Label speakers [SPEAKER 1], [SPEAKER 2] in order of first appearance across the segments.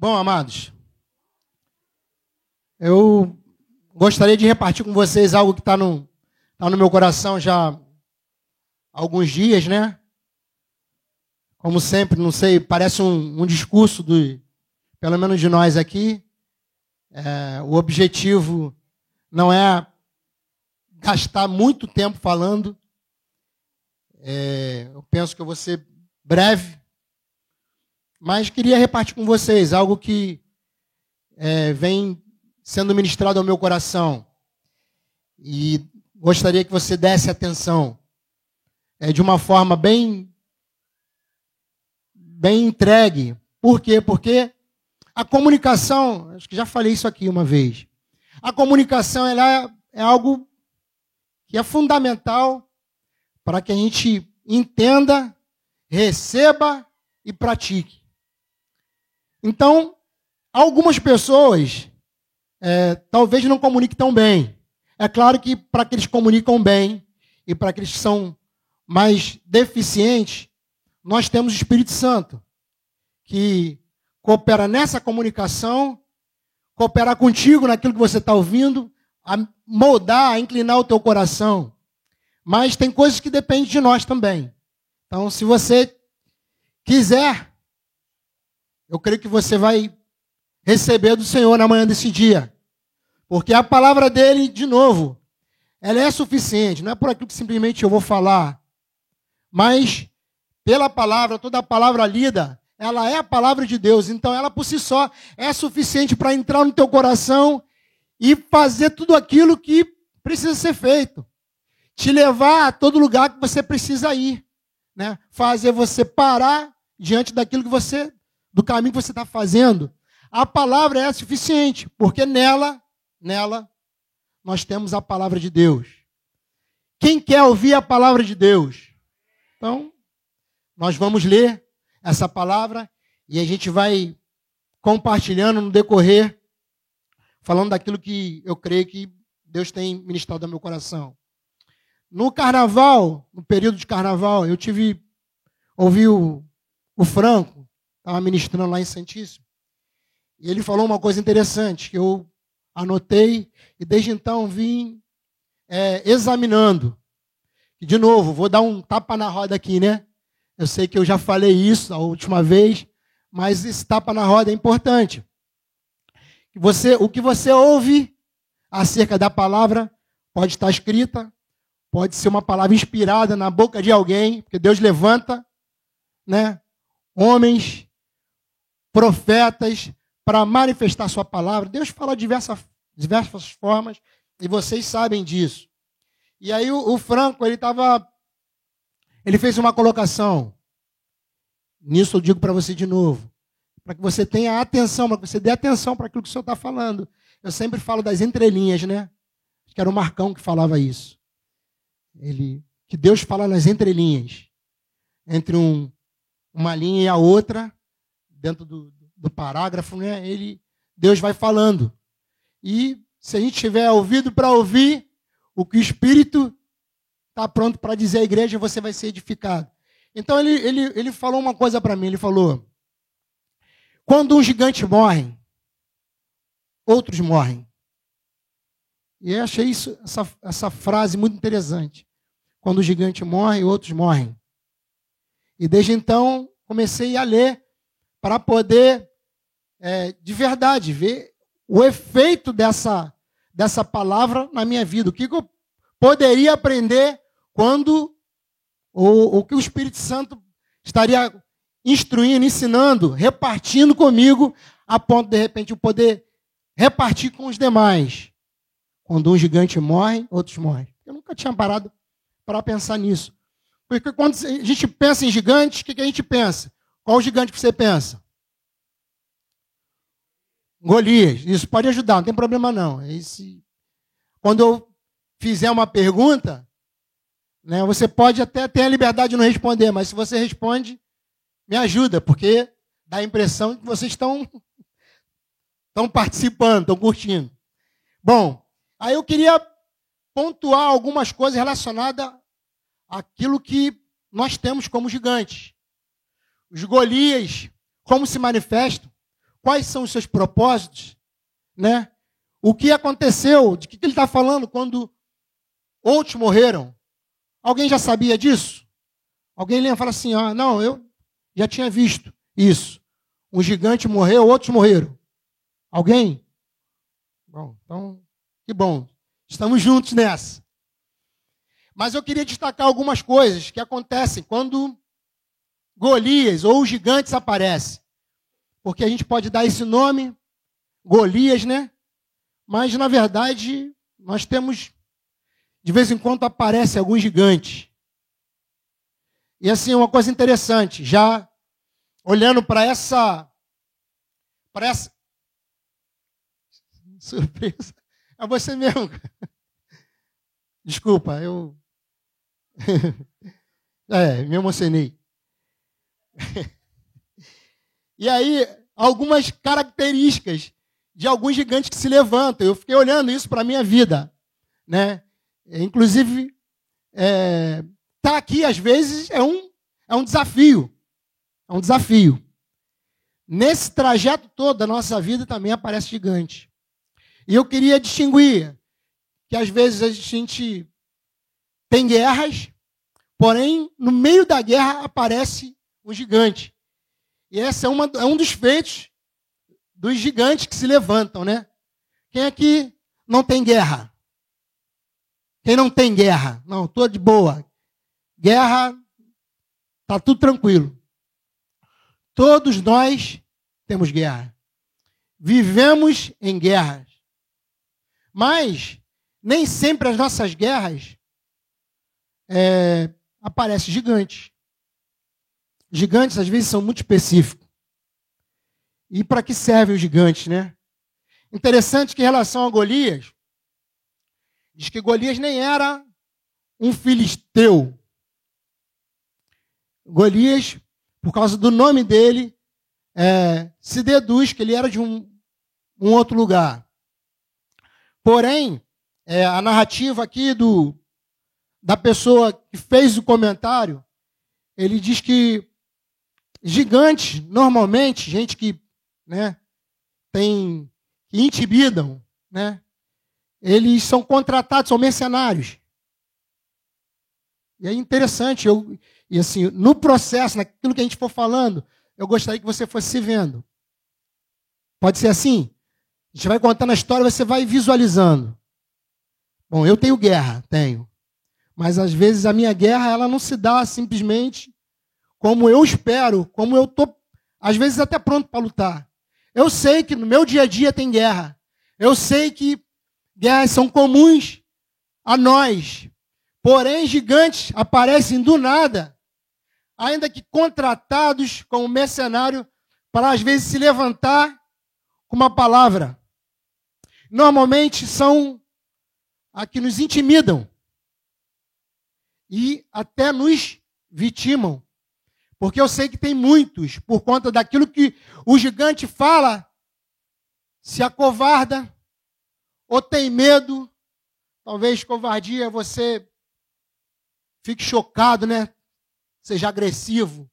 [SPEAKER 1] Bom, amados, eu gostaria de repartir com vocês algo que está no, tá no meu coração já há alguns dias, né? Como sempre, não sei, parece um, um discurso do, pelo menos de nós aqui. É, o objetivo não é gastar muito tempo falando. É, eu penso que eu vou ser breve, mas queria repartir com vocês algo que é, vem sendo ministrado ao meu coração. E gostaria que você desse atenção é, de uma forma bem, bem entregue. Por quê? Porque a comunicação, acho que já falei isso aqui uma vez. A comunicação ela é, é algo que é fundamental para que a gente entenda, receba e pratique. Então, algumas pessoas é, talvez não comuniquem tão bem. É claro que para aqueles que comunicam bem e para aqueles que são mais deficientes, nós temos o Espírito Santo, que coopera nessa comunicação, coopera contigo naquilo que você está ouvindo, a moldar, a inclinar o teu coração. Mas tem coisas que dependem de nós também. Então, se você quiser eu creio que você vai receber do Senhor na manhã desse dia. Porque a palavra dele, de novo, ela é suficiente, não é por aquilo que simplesmente eu vou falar, mas pela palavra, toda a palavra lida, ela é a palavra de Deus, então ela por si só é suficiente para entrar no teu coração e fazer tudo aquilo que precisa ser feito. Te levar a todo lugar que você precisa ir, né? Fazer você parar diante daquilo que você do caminho que você está fazendo, a palavra é suficiente, porque nela, nela, nós temos a palavra de Deus. Quem quer ouvir a palavra de Deus? Então, nós vamos ler essa palavra e a gente vai compartilhando no decorrer, falando daquilo que eu creio que Deus tem ministrado ao meu coração. No carnaval, no período de carnaval, eu tive, ouvi o, o Franco, estava ministrando lá em Santíssimo. E ele falou uma coisa interessante que eu anotei e desde então vim é, examinando. E de novo, vou dar um tapa na roda aqui, né? Eu sei que eu já falei isso a última vez, mas esse tapa na roda é importante. Você, o que você ouve acerca da palavra pode estar escrita, pode ser uma palavra inspirada na boca de alguém, porque Deus levanta, né? Homens profetas para manifestar sua palavra. Deus fala de diversas, formas e vocês sabem disso. E aí o, o Franco, ele estava. Ele fez uma colocação. Nisso eu digo para você de novo. Para que você tenha atenção, para que você dê atenção para aquilo que o senhor está falando. Eu sempre falo das entrelinhas, né? Acho que era o Marcão que falava isso. Ele, que Deus fala nas entrelinhas. Entre um, uma linha e a outra, dentro do, do parágrafo, né, ele, Deus vai falando. E se a gente tiver ouvido para ouvir o que o Espírito está pronto para dizer à igreja, você vai ser edificado. Então ele, ele, ele falou uma coisa para mim, ele falou, quando um gigante morre, outros morrem. E eu achei isso, essa, essa frase muito interessante. Quando o gigante morre, outros morrem. E desde então comecei a ler para poder, é, de verdade, ver o efeito dessa, dessa palavra na minha vida. O que eu poderia aprender quando o, o que o Espírito Santo estaria instruindo, ensinando, repartindo comigo, a ponto de repente eu poder repartir com os demais. Quando um gigante morre, outros morrem. Eu nunca tinha parado para pensar nisso. Porque quando a gente pensa em gigantes, o que a gente pensa? Qual o gigante que você pensa? Golias. Isso pode ajudar, não tem problema não. Esse... Quando eu fizer uma pergunta, né, você pode até ter a liberdade de não responder, mas se você responde, me ajuda, porque dá a impressão que vocês estão, estão participando, estão curtindo. Bom, aí eu queria pontuar algumas coisas relacionadas àquilo que nós temos como gigantes. Os Golias, como se manifestam? quais são os seus propósitos, né? O que aconteceu, de que ele está falando quando outros morreram. Alguém já sabia disso? Alguém lembra e fala assim: ah, não, eu já tinha visto isso. Um gigante morreu, outros morreram. Alguém? Bom, então, que bom. Estamos juntos nessa. Mas eu queria destacar algumas coisas que acontecem quando Golias ou os gigantes aparecem. Porque a gente pode dar esse nome, Golias, né? Mas, na verdade, nós temos, de vez em quando, aparece algum gigante. E, assim, uma coisa interessante, já olhando para essa, para essa. Surpresa. É você mesmo. Desculpa, eu. é, me emocionei. E aí, algumas características de alguns gigantes que se levantam. Eu fiquei olhando isso para a minha vida. Né? Inclusive, é, tá aqui às vezes é um, é um desafio. É um desafio. Nesse trajeto todo da nossa vida também aparece gigante. E eu queria distinguir que às vezes a gente tem guerras, porém, no meio da guerra aparece um gigante. E esse é, uma, é um dos feitos dos gigantes que se levantam, né? Quem aqui não tem guerra? Quem não tem guerra? Não, estou de boa. Guerra, tá tudo tranquilo. Todos nós temos guerra. Vivemos em guerras. Mas nem sempre as nossas guerras é, aparecem gigantes. Gigantes às vezes são muito específicos. E para que servem os gigantes, né? Interessante que em relação a Golias, diz que Golias nem era um filisteu. Golias, por causa do nome dele, é, se deduz que ele era de um, um outro lugar. Porém, é, a narrativa aqui do, da pessoa que fez o comentário, ele diz que gigantes, normalmente, gente que né, tem, que intimidam, né, eles são contratados, são mercenários. E é interessante, eu, e assim, no processo, naquilo que a gente for falando, eu gostaria que você fosse se vendo. Pode ser assim? A gente vai contando a história, você vai visualizando. Bom, eu tenho guerra, tenho. Mas às vezes a minha guerra, ela não se dá simplesmente como eu espero, como eu estou, às vezes, até pronto para lutar. Eu sei que no meu dia a dia tem guerra. Eu sei que guerras são comuns a nós. Porém, gigantes aparecem do nada, ainda que contratados como mercenário para às vezes se levantar com uma palavra. Normalmente são a que nos intimidam e até nos vitimam. Porque eu sei que tem muitos, por conta daquilo que o gigante fala, se acovarda ou tem medo. Talvez covardia você fique chocado, né? Seja agressivo.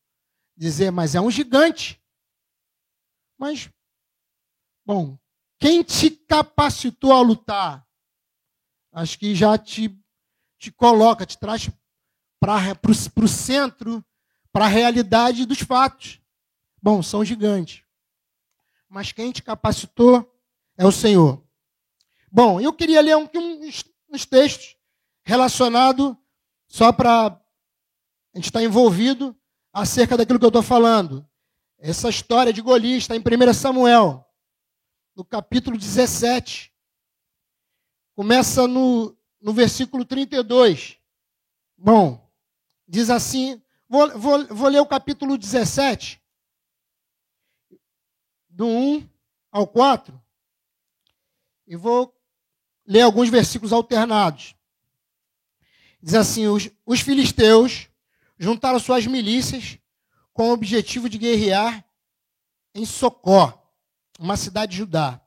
[SPEAKER 1] Dizer, mas é um gigante. Mas, bom, quem te capacitou a lutar? Acho que já te, te coloca, te traz para o centro para a realidade dos fatos. Bom, são gigantes. Mas quem te capacitou é o Senhor. Bom, eu queria ler um, uns, uns textos relacionados, só para a gente estar tá envolvido acerca daquilo que eu estou falando. Essa história de Golias está em 1 Samuel, no capítulo 17. Começa no, no versículo 32. Bom, diz assim Vou, vou, vou ler o capítulo 17, do 1 ao 4, e vou ler alguns versículos alternados. Diz assim: os, os filisteus juntaram suas milícias com o objetivo de guerrear em Socó, uma cidade de Judá.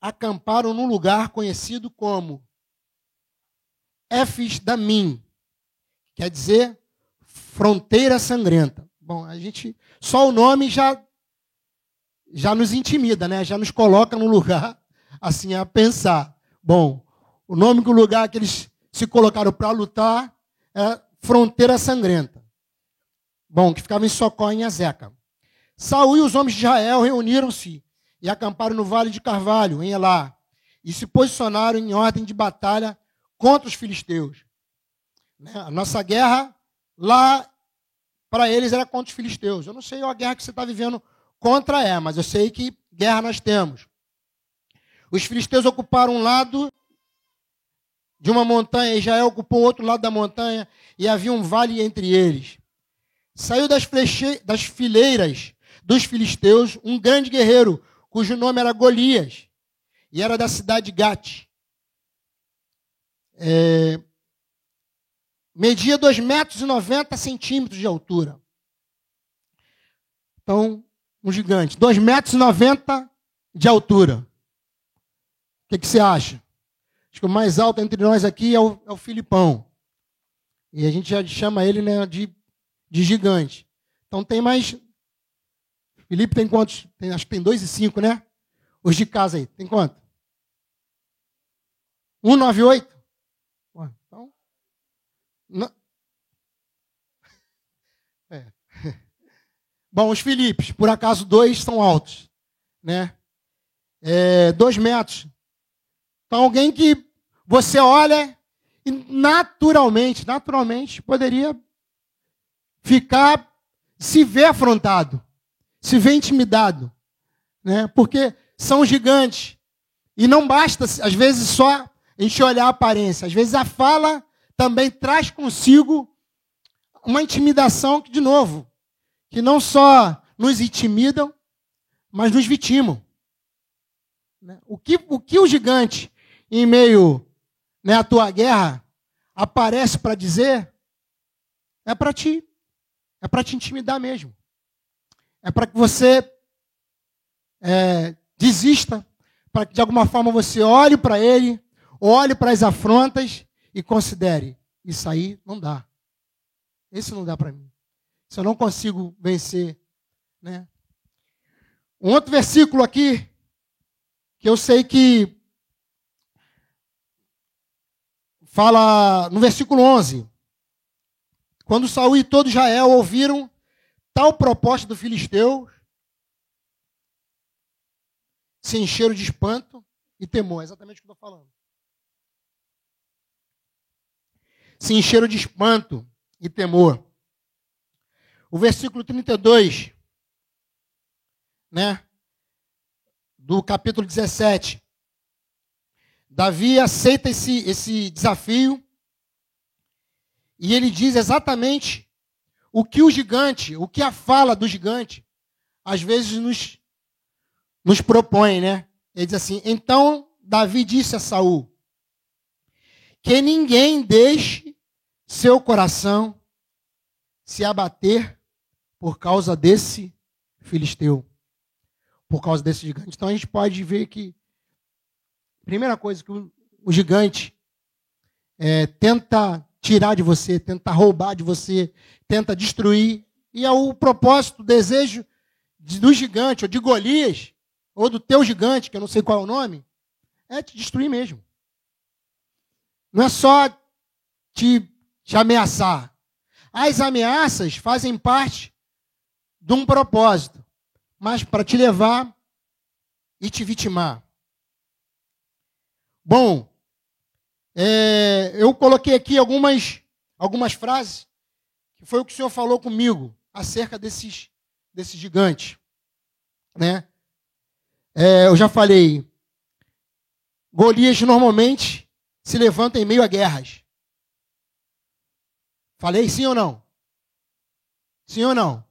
[SPEAKER 1] Acamparam num lugar conhecido como Éfis Damim, quer dizer Fronteira Sangrenta. Bom, a gente. Só o nome já já nos intimida, né? Já nos coloca no lugar assim a pensar. Bom, o nome do lugar que eles se colocaram para lutar é Fronteira Sangrenta. Bom, que ficava em Socó, em Azeca. Saúl e os homens de Israel reuniram-se e acamparam no Vale de Carvalho, em Elá, e se posicionaram em ordem de batalha contra os filisteus. Né? A nossa guerra lá para eles era contra os filisteus. Eu não sei a guerra que você está vivendo contra é, mas eu sei que guerra nós temos. Os filisteus ocuparam um lado de uma montanha, Israel ocupou o outro lado da montanha e havia um vale entre eles. Saiu das, fleche... das fileiras dos filisteus um grande guerreiro, cujo nome era Golias, e era da cidade de Gate. É... Media 2 metros e 90 centímetros de altura. Então, um gigante. 2 metros e 90 de altura. O que, que, você acha? Acho que o mais alto entre nós aqui é o, é o Filipão. E a gente já chama ele né, de, de gigante. Então tem mais. Felipe tem quantos? Tem, acho que tem dois e cinco, né? Os de casa aí. Tem quanto? 198? Não. É. Bom, os Filipes, por acaso dois são altos, né? É, dois metros. Então alguém que você olha e naturalmente, naturalmente poderia ficar, se ver afrontado, se ver intimidado, né? Porque são gigantes. E não basta, às vezes, só a gente olhar a aparência. Às vezes a fala também traz consigo uma intimidação que, de novo, que não só nos intimidam, mas nos vitimam. Né? O que o, que o gigante, em meio né, à tua guerra, aparece para dizer, é para ti. É para te intimidar mesmo. É para que você é, desista, para que de alguma forma você olhe para ele, olhe para as afrontas e considere: isso aí não dá. Esse não dá para mim. Se eu não consigo vencer. Né? Um outro versículo aqui, que eu sei que fala no versículo 11. Quando Saul e todo Israel ouviram tal proposta do filisteu, se encheram de espanto e temor. É exatamente o que eu estou falando. Se encheram de espanto e temor. O versículo 32, né, do capítulo 17. Davi aceita esse, esse desafio e ele diz exatamente o que o gigante, o que a fala do gigante, às vezes nos, nos propõe, né? Ele diz assim: então Davi disse a Saul que ninguém deixe seu coração se abater por causa desse filisteu, por causa desse gigante. Então a gente pode ver que, primeira coisa que o, gigante é, tenta tirar de você, tenta roubar de você, tenta destruir, e é o propósito, o desejo do gigante, ou de Golias, ou do teu gigante, que eu não sei qual é o nome, é te destruir mesmo. Não é só te, te ameaçar. As ameaças fazem parte de um propósito, mas para te levar e te vitimar. Bom, é, eu coloquei aqui algumas, algumas frases, que foi o que o Senhor falou comigo acerca desses, desses gigantes. Né? É, eu já falei, Golias normalmente se levanta em meio a guerras. Falei sim ou não? Sim ou não?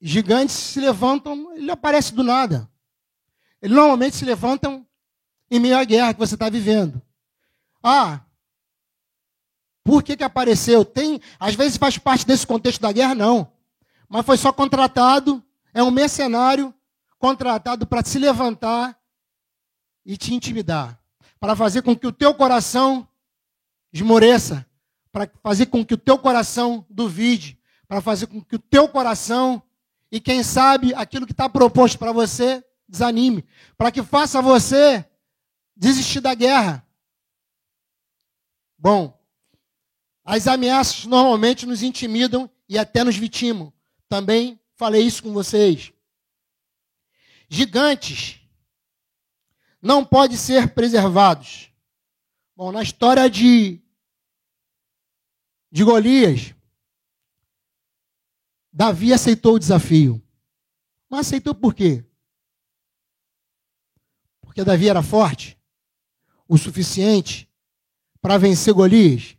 [SPEAKER 1] gigantes se levantam, ele aparece do nada. Eles normalmente se levantam em meio à guerra que você está vivendo. Ah, por que, que apareceu? Tem, às vezes faz parte desse contexto da guerra, não. Mas foi só contratado, é um mercenário contratado para se levantar e te intimidar. Para fazer com que o teu coração esmoreça. Para fazer com que o teu coração duvide. Para fazer com que o teu coração e quem sabe aquilo que está proposto para você desanime, para que faça você desistir da guerra. Bom, as ameaças normalmente nos intimidam e até nos vitimam. Também falei isso com vocês. Gigantes não podem ser preservados. Bom, na história de, de Golias, Davi aceitou o desafio. Mas aceitou por quê? Porque Davi era forte o suficiente para vencer Golias?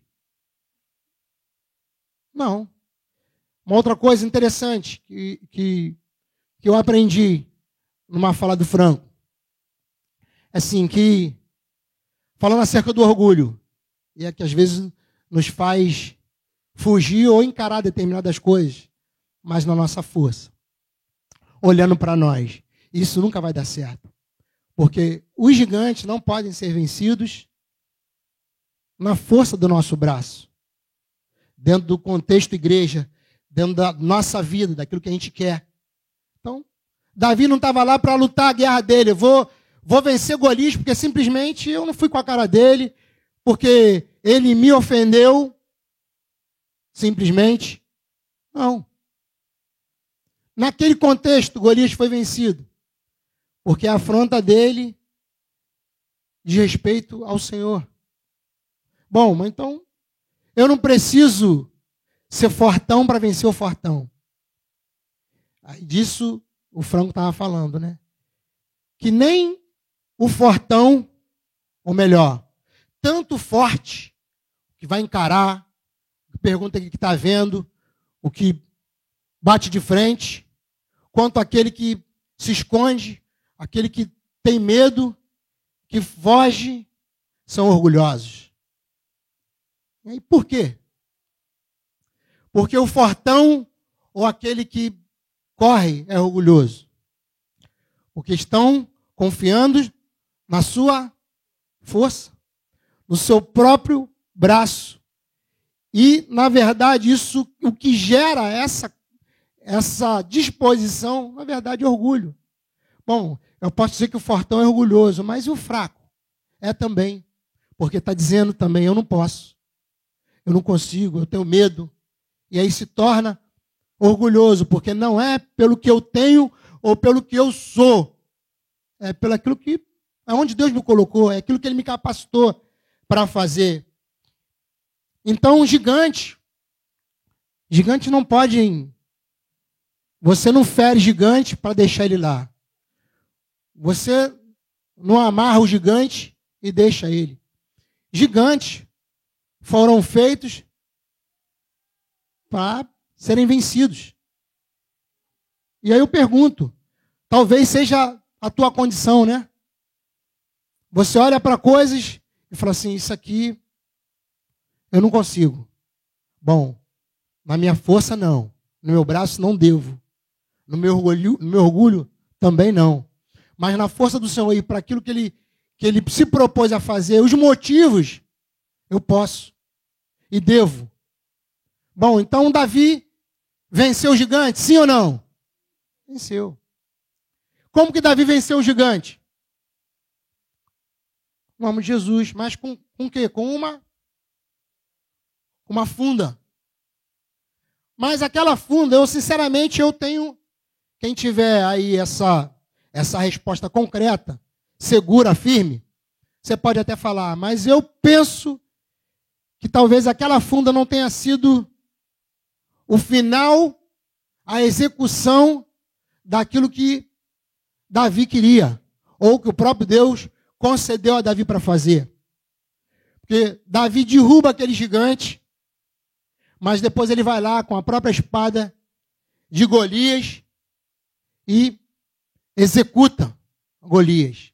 [SPEAKER 1] Não. Uma outra coisa interessante que, que, que eu aprendi numa fala do Franco assim que falando acerca do orgulho e é que às vezes nos faz fugir ou encarar determinadas coisas, mas na nossa força, olhando para nós. Isso nunca vai dar certo. Porque os gigantes não podem ser vencidos na força do nosso braço. Dentro do contexto igreja, dentro da nossa vida, daquilo que a gente quer. Então, Davi não estava lá para lutar a guerra dele. Eu vou, vou vencer Golias porque simplesmente eu não fui com a cara dele, porque ele me ofendeu. Simplesmente. Não. Naquele contexto, Golias foi vencido. Porque a afronta dele de respeito ao Senhor. Bom, mas então eu não preciso ser fortão para vencer o fortão. Disso o Franco estava falando, né? Que nem o fortão, ou melhor, tanto forte, que vai encarar, pergunta o que está vendo, o que bate de frente, quanto aquele que se esconde, aquele que tem medo, que foge, são orgulhosos. E por quê? Porque o fortão ou aquele que corre é orgulhoso. Porque estão confiando na sua força, no seu próprio braço. E, na verdade, isso o que gera essa essa disposição, na verdade, é orgulho. Bom, eu posso dizer que o fortão é orgulhoso, mas e o fraco? É também. Porque está dizendo também, eu não posso. Eu não consigo, eu tenho medo. E aí se torna orgulhoso, porque não é pelo que eu tenho ou pelo que eu sou. É pelo aquilo que é onde Deus me colocou, é aquilo que ele me capacitou para fazer. Então, gigante, gigante não pode você não fere gigante para deixar ele lá. Você não amarra o gigante e deixa ele. Gigantes foram feitos para serem vencidos. E aí eu pergunto, talvez seja a tua condição, né? Você olha para coisas e fala assim: Isso aqui eu não consigo. Bom, na minha força não, no meu braço não devo, no meu orgulho, no meu orgulho também não mas na força do Senhor e para aquilo que ele, que ele se propôs a fazer, os motivos, eu posso e devo. Bom, então Davi venceu o gigante, sim ou não? Venceu. Como que Davi venceu o gigante? O nome de Jesus, mas com, com quê? Com uma, uma funda. Mas aquela funda, eu sinceramente, eu tenho, quem tiver aí essa essa resposta concreta, segura, firme, você pode até falar, mas eu penso que talvez aquela funda não tenha sido o final, a execução daquilo que Davi queria, ou que o próprio Deus concedeu a Davi para fazer. Porque Davi derruba aquele gigante, mas depois ele vai lá com a própria espada de Golias e executa Golias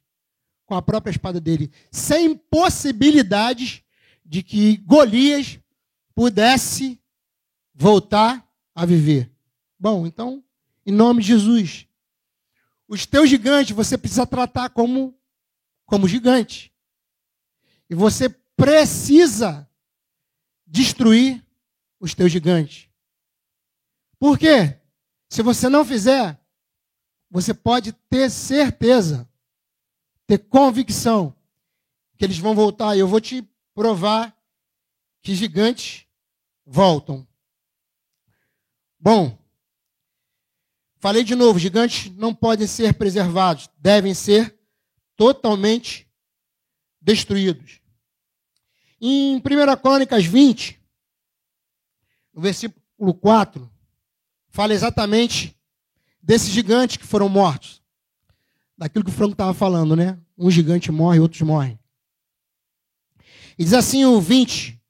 [SPEAKER 1] com a própria espada dele, sem possibilidades de que Golias pudesse voltar a viver. Bom, então, em nome de Jesus, os teus gigantes você precisa tratar como como gigante. E você precisa destruir os teus gigantes. Por quê? Se você não fizer, você pode ter certeza, ter convicção que eles vão voltar. E eu vou te provar que gigantes voltam. Bom, falei de novo: gigantes não podem ser preservados, devem ser totalmente destruídos. Em 1 Crônicas 20, no versículo 4, fala exatamente desses gigantes que foram mortos. Daquilo que o Franco estava falando, né? Um gigante morre, outros morrem. E diz assim o 20,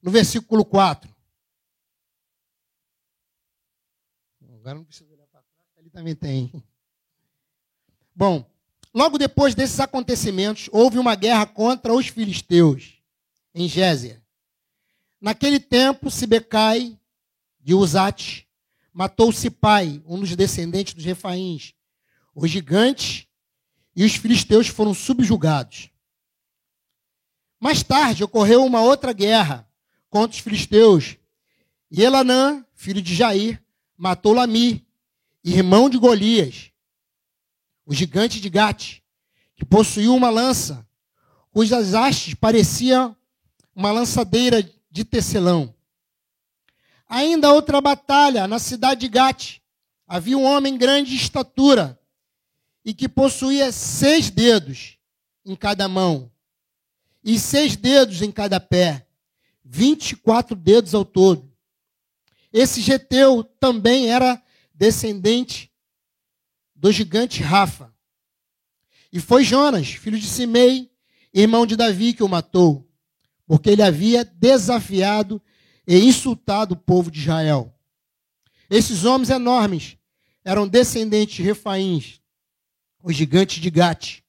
[SPEAKER 1] no versículo 4. Agora não precisa olhar para trás, ali também tem. Bom, logo depois desses acontecimentos, houve uma guerra contra os filisteus, em Gésia. Naquele tempo, Sibecai, de Uzate, matou Sipai, um dos descendentes dos Refaíns. Os gigantes e os filisteus foram subjugados. Mais tarde ocorreu uma outra guerra contra os filisteus. E Elanã, filho de Jair, matou Lami, irmão de Golias, o gigante de Gate, que possuía uma lança, cujas hastes pareciam uma lançadeira de tecelão. Ainda outra batalha na cidade de Gate. Havia um homem grande de estatura e que possuía seis dedos em cada mão e seis dedos em cada pé, vinte e quatro dedos ao todo. Esse Geteu também era descendente do gigante Rafa. E foi Jonas, filho de Simei, irmão de Davi, que o matou, porque ele havia desafiado e insultado o povo de Israel. Esses homens enormes eram descendentes de Refaíns, os gigantes de Gate,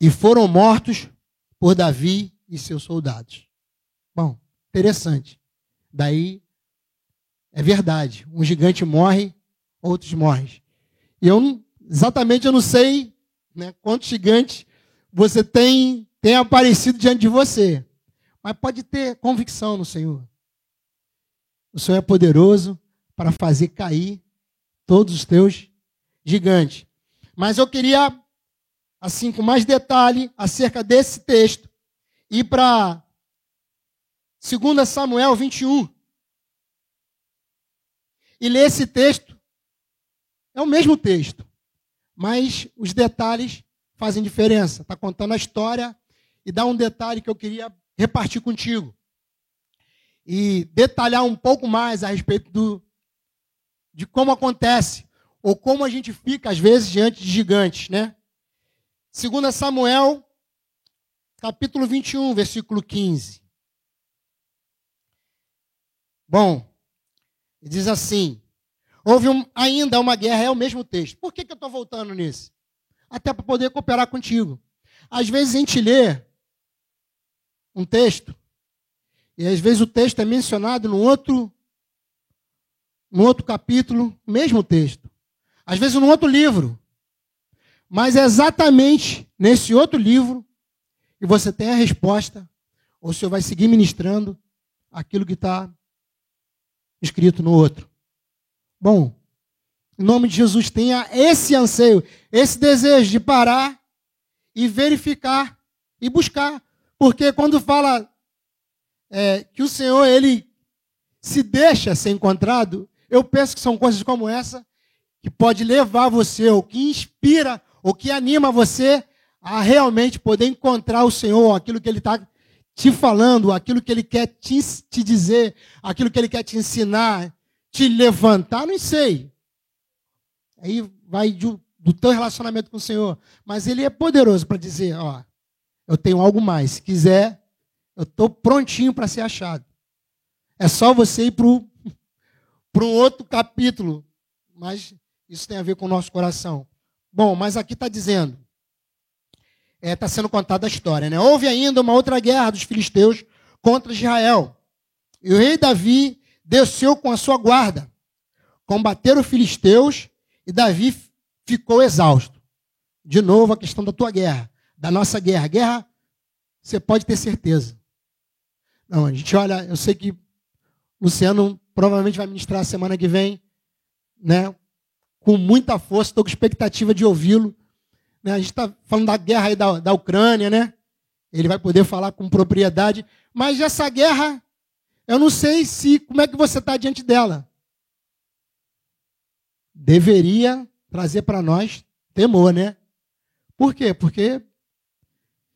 [SPEAKER 1] e foram mortos por Davi e seus soldados. Bom, interessante. Daí é verdade. Um gigante morre, outros morrem. E eu exatamente eu não sei né, quantos gigantes você tem, tem aparecido diante de você. Mas pode ter convicção no Senhor. O Senhor é poderoso para fazer cair todos os teus gigantes. Mas eu queria assim, com mais detalhe acerca desse texto, e para 2 Samuel 21. E ler esse texto. É o mesmo texto, mas os detalhes fazem diferença. Está contando a história e dá um detalhe que eu queria repartir contigo. E detalhar um pouco mais a respeito do, de como acontece, ou como a gente fica, às vezes, diante de gigantes, né? 2 Samuel, capítulo 21, versículo 15. Bom, diz assim: houve um, ainda uma guerra, é o mesmo texto. Por que, que eu estou voltando nisso? Até para poder cooperar contigo. Às vezes a gente lê um texto, e às vezes o texto é mencionado no outro, no outro capítulo, mesmo texto. Às vezes no outro livro. Mas é exatamente nesse outro livro que você tem a resposta, ou o senhor vai seguir ministrando aquilo que está escrito no outro. Bom, em nome de Jesus, tenha esse anseio, esse desejo de parar e verificar e buscar. Porque quando fala é, que o Senhor, ele se deixa ser encontrado, eu penso que são coisas como essa que pode levar você, ou que inspira o que anima você a realmente poder encontrar o Senhor, aquilo que Ele está te falando, aquilo que Ele quer te, te dizer, aquilo que Ele quer te ensinar, te levantar, não sei. Aí vai do, do teu relacionamento com o Senhor. Mas Ele é poderoso para dizer, ó, eu tenho algo mais. Se quiser, eu estou prontinho para ser achado. É só você ir para um outro capítulo. Mas isso tem a ver com o nosso coração. Bom, mas aqui está dizendo, está é, tá sendo contada a história, né? Houve ainda uma outra guerra dos filisteus contra Israel. E o rei Davi desceu com a sua guarda, combateram os filisteus e Davi ficou exausto. De novo a questão da tua guerra, da nossa guerra. Guerra, você pode ter certeza. Não, a gente olha, eu sei que Luciano provavelmente vai ministrar semana que vem, né? com muita força, estou com expectativa de ouvi-lo. Né? A gente está falando da guerra aí da, da Ucrânia, né? Ele vai poder falar com propriedade. Mas essa guerra, eu não sei se como é que você está diante dela. Deveria trazer para nós temor, né? Por quê? Porque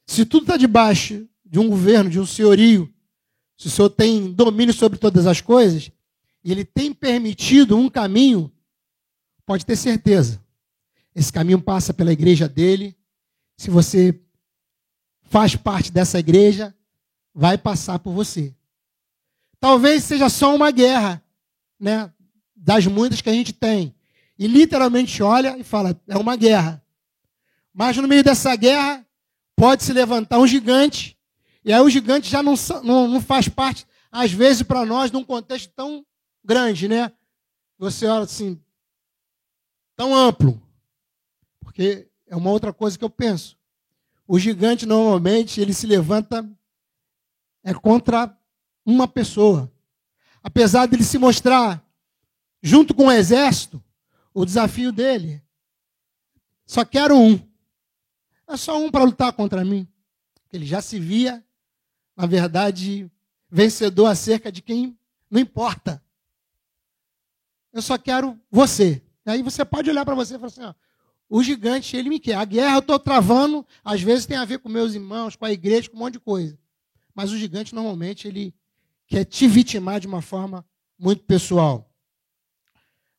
[SPEAKER 1] se tudo está debaixo de um governo, de um senhorio, se o senhor tem domínio sobre todas as coisas, e ele tem permitido um caminho, pode ter certeza. Esse caminho passa pela igreja dele. Se você faz parte dessa igreja, vai passar por você. Talvez seja só uma guerra, né? Das muitas que a gente tem. E literalmente olha e fala: é uma guerra. Mas no meio dessa guerra, pode se levantar um gigante. E aí o gigante já não, não, não faz parte, às vezes, para nós, de um contexto tão grande, né? Você olha assim, tão amplo. Porque é uma outra coisa que eu penso. O gigante, normalmente, ele se levanta é contra uma pessoa. Apesar dele se mostrar junto com o exército, o desafio dele só quero um. É só um para lutar contra mim. Ele já se via, na verdade, vencedor acerca de quem não importa. Eu só quero você. Aí você pode olhar para você e falar assim: ó, o gigante, ele me quer. A guerra eu estou travando, às vezes tem a ver com meus irmãos, com a igreja, com um monte de coisa. Mas o gigante, normalmente, ele quer te vitimar de uma forma muito pessoal.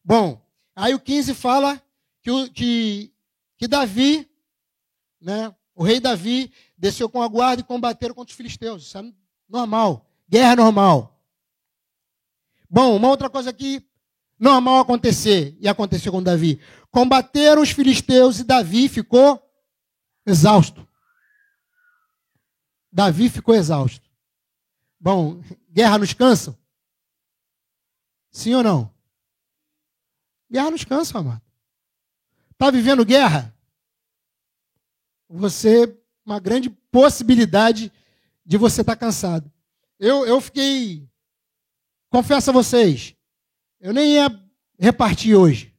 [SPEAKER 1] Bom, aí o 15 fala que, que, que Davi né? O rei Davi desceu com a guarda e combateram contra os filisteus. Isso é normal. Guerra normal. Bom, uma outra coisa que normal acontecer, e aconteceu com Davi. Combateram os filisteus e Davi ficou exausto. Davi ficou exausto. Bom, guerra nos cansa? Sim ou não? Guerra nos cansa, amado. Está vivendo guerra? você uma grande possibilidade de você estar tá cansado. Eu, eu fiquei, confesso a vocês, eu nem ia repartir hoje.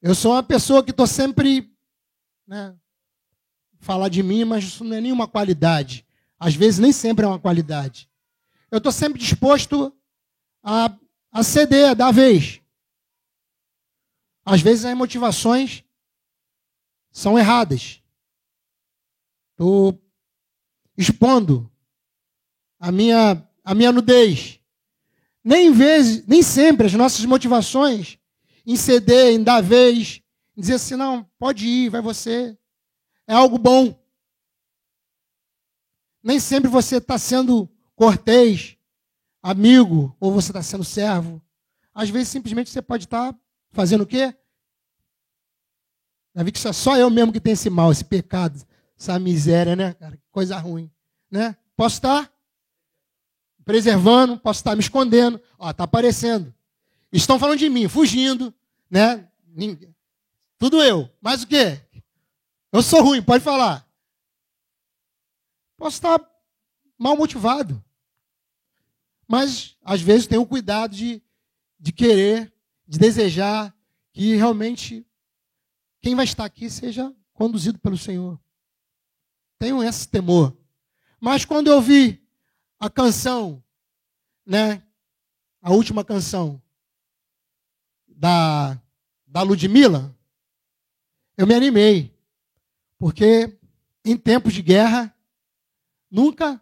[SPEAKER 1] Eu sou uma pessoa que estou sempre, né, falar de mim, mas isso não é nenhuma qualidade. Às vezes nem sempre é uma qualidade. Eu estou sempre disposto a, a ceder, a dar vez. Às vezes as motivações são erradas. Estou expondo a minha, a minha nudez. Nem, vez, nem sempre as nossas motivações em ceder, em dar vez, em dizer assim, não, pode ir, vai você. É algo bom. Nem sempre você está sendo cortês, amigo, ou você está sendo servo. Às vezes, simplesmente, você pode estar tá fazendo o quê? Davi, que é só eu mesmo que tenho esse mal, esse pecado. Essa miséria, né, cara? Coisa ruim. Né? Posso estar preservando, posso estar me escondendo. Ó, está aparecendo. Estão falando de mim, fugindo, né? Tudo eu. Mas o quê? Eu sou ruim, pode falar. Posso estar mal motivado. Mas, às vezes, tenho o cuidado de, de querer, de desejar que realmente quem vai estar aqui seja conduzido pelo Senhor tenho esse temor. Mas quando eu vi a canção, né? A última canção da, da Ludmilla, eu me animei. Porque em tempos de guerra, nunca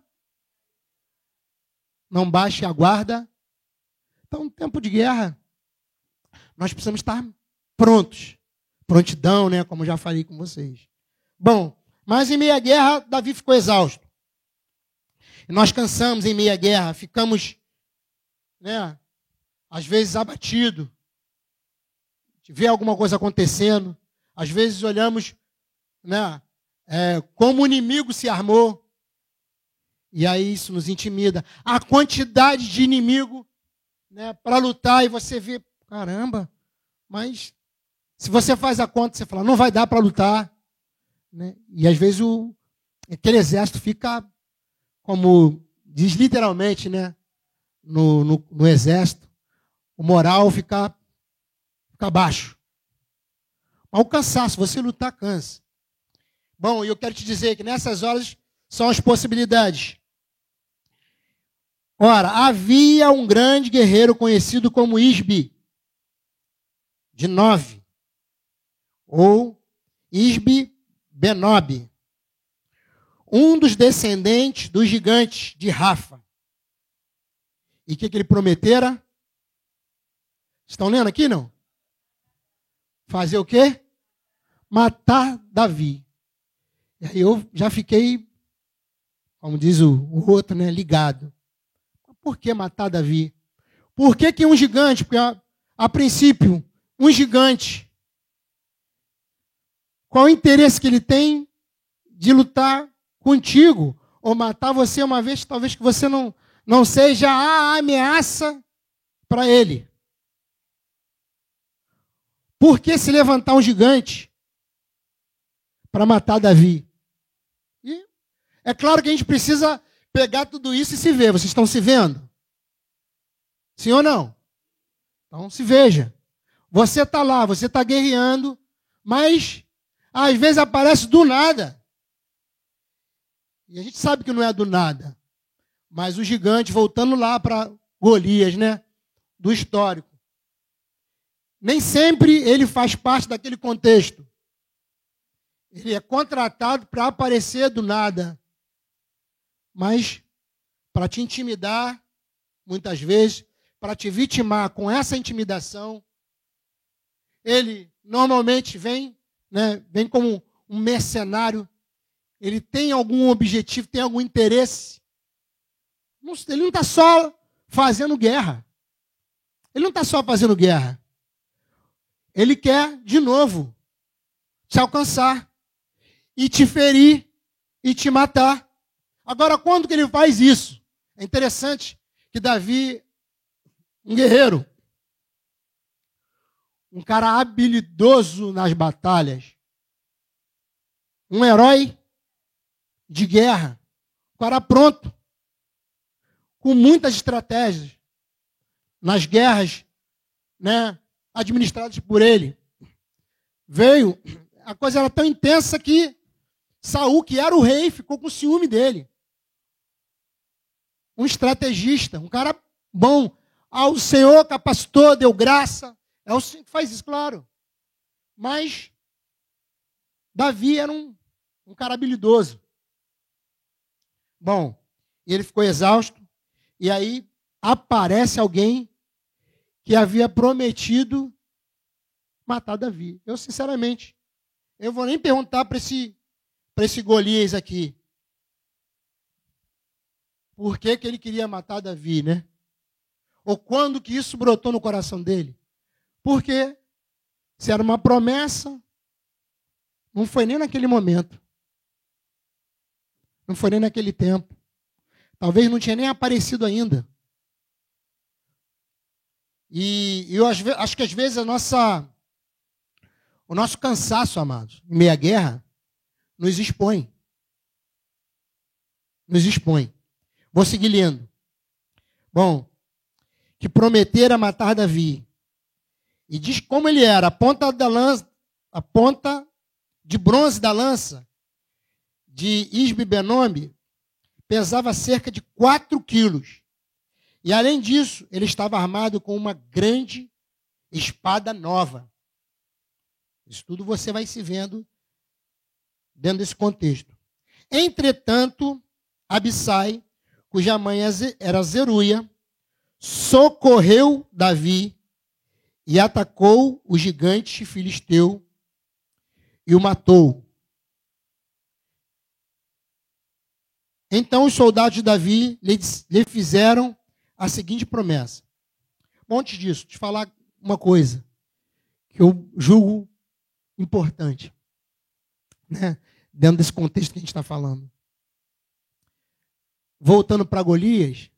[SPEAKER 1] não baixe a guarda. Então, em tempo de guerra, nós precisamos estar prontos. Prontidão, né? Como já falei com vocês. Bom, mas em meia guerra, Davi ficou exausto. Nós cansamos em meia guerra, ficamos, né, às vezes abatido. Vê alguma coisa acontecendo. Às vezes olhamos, né, é, como o inimigo se armou. E aí isso nos intimida. A quantidade de inimigo né, para lutar e você vê, caramba, mas se você faz a conta, você fala, não vai dar para lutar. Né? E às vezes o, aquele exército fica, como diz literalmente né? no, no, no exército, o moral fica, fica baixo. Mas o cansaço, você lutar, cansa. Bom, eu quero te dizer que nessas horas são as possibilidades. Ora, havia um grande guerreiro conhecido como Isbi, de nove, ou Isbi Benob, um dos descendentes dos gigantes de Rafa. E o que, que ele prometera? Estão lendo aqui, não? Fazer o quê? Matar Davi. E aí eu já fiquei, como diz o, outro, né, ligado. Por que matar Davi? Por que, que um gigante? Porque a, a princípio, um gigante. Qual o interesse que ele tem de lutar contigo ou matar você uma vez, talvez que você não, não seja a ameaça para ele? Por que se levantar um gigante para matar Davi? E é claro que a gente precisa pegar tudo isso e se ver. Vocês estão se vendo? Sim ou não? Então se veja. Você está lá, você está guerreando, mas às vezes aparece do nada. E a gente sabe que não é do nada. Mas o gigante, voltando lá para Golias, né? Do histórico. Nem sempre ele faz parte daquele contexto. Ele é contratado para aparecer do nada mas para te intimidar, muitas vezes, para te vitimar com essa intimidação, ele normalmente vem, né, vem como um mercenário, ele tem algum objetivo, tem algum interesse. Ele não está só fazendo guerra. Ele não está só fazendo guerra. Ele quer, de novo, te alcançar e te ferir e te matar. Agora, quando que ele faz isso? É interessante que Davi, um guerreiro, um cara habilidoso nas batalhas, um herói de guerra, um cara pronto, com muitas estratégias nas guerras né, administradas por ele. Veio, a coisa era tão intensa que Saul, que era o rei, ficou com ciúme dele um estrategista, um cara bom. Ah, o Senhor capacitou, deu graça. É o Senhor que faz isso, claro. Mas Davi era um, um cara habilidoso. Bom, ele ficou exausto. E aí aparece alguém que havia prometido matar Davi. Eu, sinceramente, eu vou nem perguntar para esse, esse Golias aqui por que, que ele queria matar Davi, né? Ou quando que isso brotou no coração dele? Porque se era uma promessa, não foi nem naquele momento. Não foi nem naquele tempo. Talvez não tinha nem aparecido ainda. E eu acho que às vezes a nossa, o nosso cansaço, amados, em meia guerra, nos expõe. Nos expõe. Vou seguir lendo. Bom, que prometera matar Davi. E diz como ele era, a ponta da lança, a ponta de bronze da lança de Isbe Benombe pesava cerca de 4 quilos. E além disso, ele estava armado com uma grande espada nova. Isso tudo você vai se vendo dentro desse contexto. Entretanto, Abissai cuja mãe era Zeruia, socorreu Davi e atacou o gigante filisteu e o matou. Então os soldados de Davi lhe fizeram a seguinte promessa. Antes disso, te falar uma coisa que eu julgo importante, né? dentro desse contexto que a gente está falando voltando para Golias,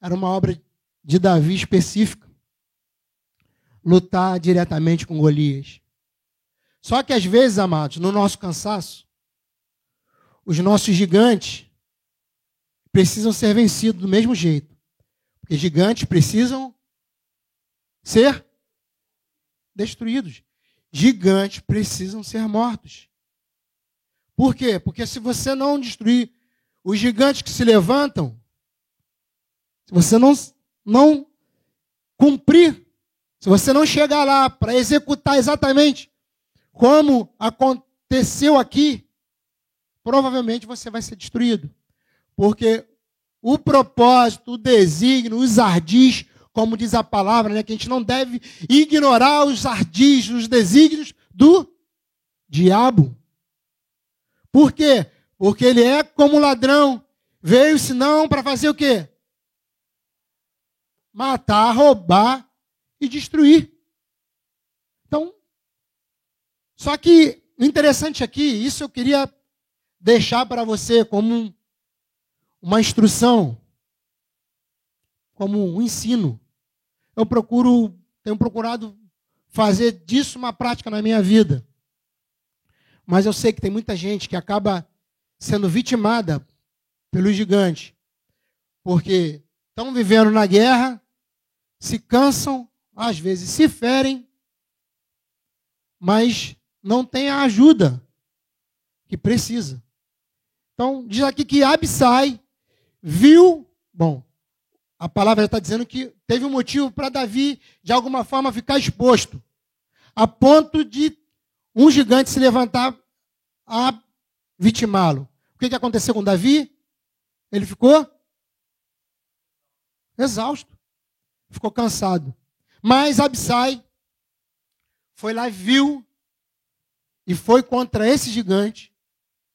[SPEAKER 1] era uma obra de Davi específica. Lutar diretamente com Golias. Só que às vezes, amados, no nosso cansaço, os nossos gigantes precisam ser vencidos do mesmo jeito. Porque gigantes precisam ser destruídos. gigantes precisam ser mortos. Por quê? Porque se você não destruir os gigantes que se levantam, se você não, não cumprir, se você não chegar lá para executar exatamente como aconteceu aqui, provavelmente você vai ser destruído. Porque o propósito, o desígnio, os ardis, como diz a palavra, né, que a gente não deve ignorar os ardis, os desígnios do diabo. Por quê? Porque ele é como ladrão. Veio senão para fazer o quê? Matar, roubar e destruir. Então, só que o interessante aqui, isso eu queria deixar para você como um, uma instrução, como um ensino. Eu procuro, tenho procurado fazer disso uma prática na minha vida. Mas eu sei que tem muita gente que acaba sendo vitimada pelo gigante, porque estão vivendo na guerra, se cansam, às vezes se ferem, mas não tem a ajuda que precisa. Então, diz aqui que Absai viu, bom, a palavra está dizendo que teve um motivo para Davi, de alguma forma, ficar exposto, a ponto de um gigante se levantar a vitimá-lo. O que, que aconteceu com Davi? Ele ficou exausto, ficou cansado. Mas Absai foi lá viu, e foi contra esse gigante,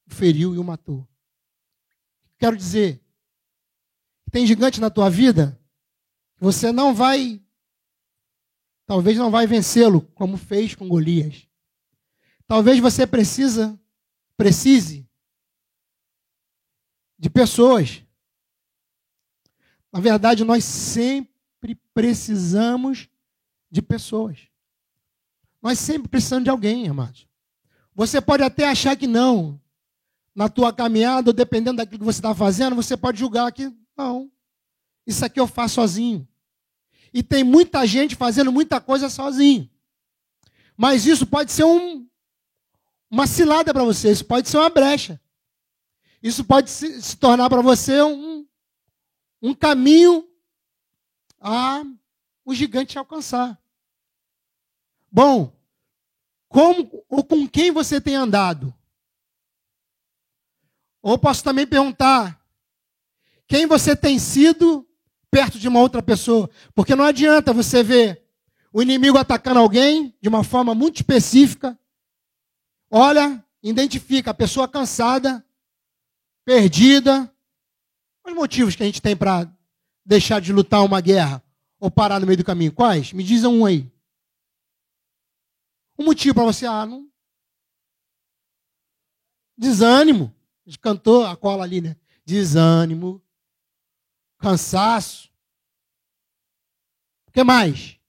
[SPEAKER 1] o feriu e o matou. Quero dizer, tem gigante na tua vida, você não vai, talvez não vai vencê-lo, como fez com Golias. Talvez você precisa, precise de pessoas. Na verdade, nós sempre precisamos de pessoas. Nós sempre precisamos de alguém, amados. Você pode até achar que não. Na tua caminhada, dependendo daquilo que você está fazendo, você pode julgar que não. Isso aqui eu faço sozinho. E tem muita gente fazendo muita coisa sozinho. Mas isso pode ser um, uma cilada para você, isso pode ser uma brecha. Isso pode se, se tornar para você um, um caminho a o gigante alcançar. Bom, como ou com quem você tem andado? Ou posso também perguntar: quem você tem sido perto de uma outra pessoa? Porque não adianta você ver o inimigo atacando alguém de uma forma muito específica. Olha, identifica a pessoa cansada, perdida. Os motivos que a gente tem para deixar de lutar uma guerra ou parar no meio do caminho? Quais? Me dizem um aí. Um motivo para você, ah, não. Desânimo. A gente cantou a cola ali, né? Desânimo. Cansaço. O que mais?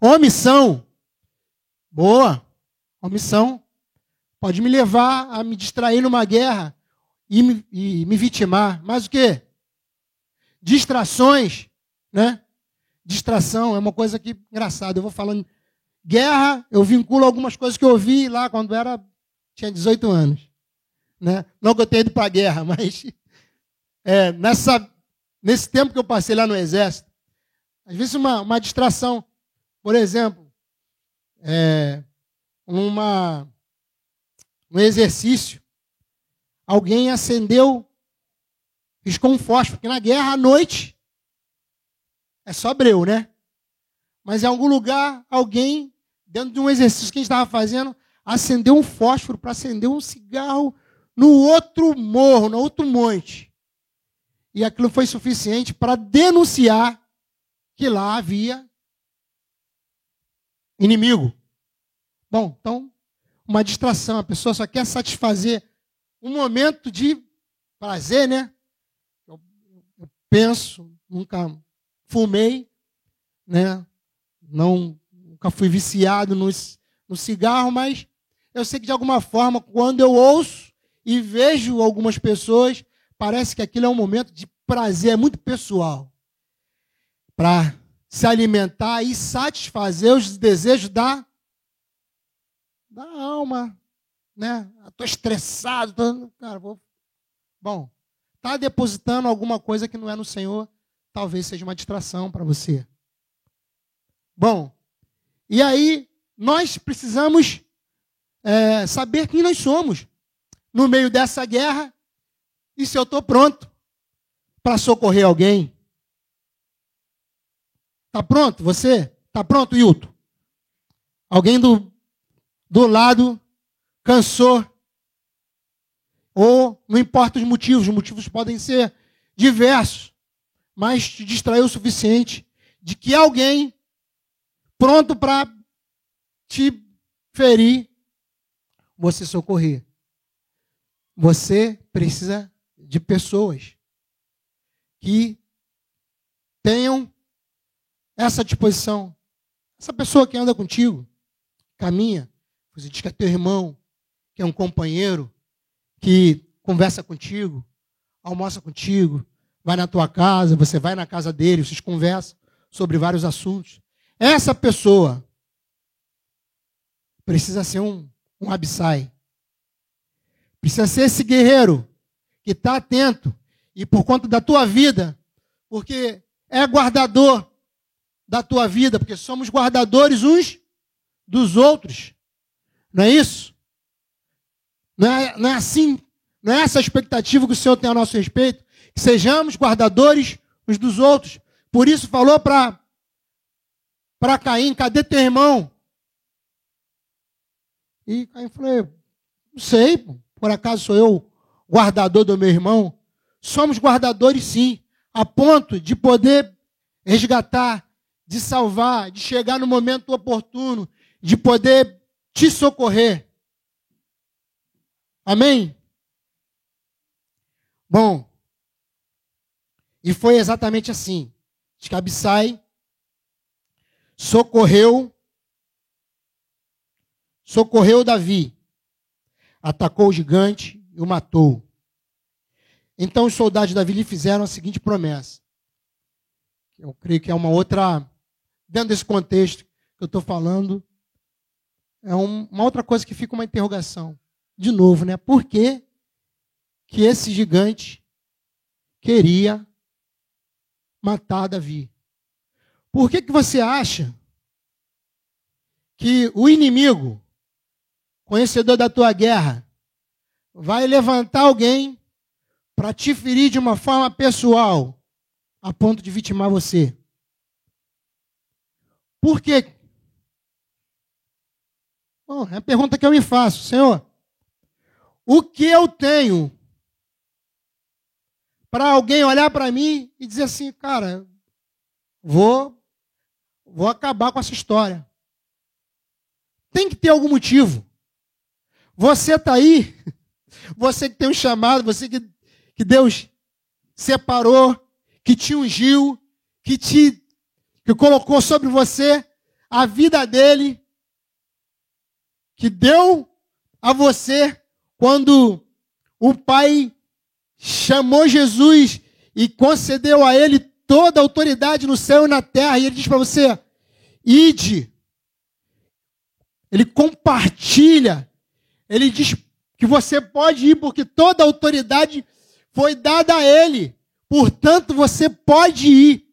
[SPEAKER 1] Omissão. Boa. Omissão pode me levar a me distrair numa guerra e me, e me vitimar. Mas o que? Distrações, né? Distração é uma coisa que engraçada. Eu vou falando guerra, eu vinculo algumas coisas que eu ouvi lá quando era tinha 18 anos, né? Não que eu tenha ido para a guerra, mas é, nessa nesse tempo que eu passei lá no exército, às vezes uma, uma distração, por exemplo, é, uma no exercício, alguém acendeu, riscou um fósforo, porque na guerra à noite é só breu, né? Mas em algum lugar, alguém, dentro de um exercício que a gente estava fazendo, acendeu um fósforo para acender um cigarro no outro morro, no outro monte. E aquilo foi suficiente para denunciar que lá havia inimigo. Bom, então uma distração. A pessoa só quer satisfazer um momento de prazer, né? Eu, eu penso, nunca fumei, né? Não, nunca fui viciado no, no cigarro, mas eu sei que de alguma forma, quando eu ouço e vejo algumas pessoas, parece que aquilo é um momento de prazer, é muito pessoal. Para se alimentar e satisfazer os desejos da, da alma. Né? Estou estressado. Tô, cara, vou... Bom, está depositando alguma coisa que não é no Senhor, talvez seja uma distração para você. Bom, e aí nós precisamos é, saber quem nós somos no meio dessa guerra e se eu estou pronto para socorrer alguém. Está pronto você? Está pronto, Hilton? Alguém do, do lado cansou? Ou não importa os motivos, os motivos podem ser diversos, mas te distraiu o suficiente de que alguém pronto para te ferir, você socorrer. Você precisa de pessoas que tenham essa disposição. Essa pessoa que anda contigo, caminha, você diz que é teu irmão, que é um companheiro, que conversa contigo, almoça contigo, vai na tua casa, você vai na casa dele, vocês conversam sobre vários assuntos. Essa pessoa precisa ser um, um Abissai. Precisa ser esse guerreiro que está atento e por conta da tua vida, porque é guardador da tua vida, porque somos guardadores uns dos outros. Não é isso? Não é, não é assim? Não é essa a expectativa que o Senhor tem a nosso respeito? Que sejamos guardadores uns dos outros. Por isso falou para Caim, cadê teu irmão? E Caim falou, não sei, por acaso sou eu guardador do meu irmão? Somos guardadores sim, a ponto de poder resgatar, de salvar, de chegar no momento oportuno, de poder te socorrer. Amém? Bom, e foi exatamente assim. Abissai socorreu socorreu Davi, atacou o gigante e o matou. Então os soldados de Davi lhe fizeram a seguinte promessa. Eu creio que é uma outra, dentro desse contexto que eu estou falando, é um, uma outra coisa que fica uma interrogação. De novo, né? Por que, que esse gigante queria matar Davi? Por que, que você acha que o inimigo, conhecedor da tua guerra, vai levantar alguém para te ferir de uma forma pessoal, a ponto de vitimar você? Por quê? Bom, é a pergunta que eu me faço, Senhor. O que eu tenho para alguém olhar para mim e dizer assim, cara, vou vou acabar com essa história. Tem que ter algum motivo. Você está aí, você que tem um chamado, você que, que Deus separou, que te ungiu, que te que colocou sobre você a vida dele, que deu a você quando o Pai chamou Jesus e concedeu a ele toda a autoridade no céu e na terra, e ele diz para você: ide. Ele compartilha. Ele diz que você pode ir porque toda a autoridade foi dada a ele. Portanto, você pode ir.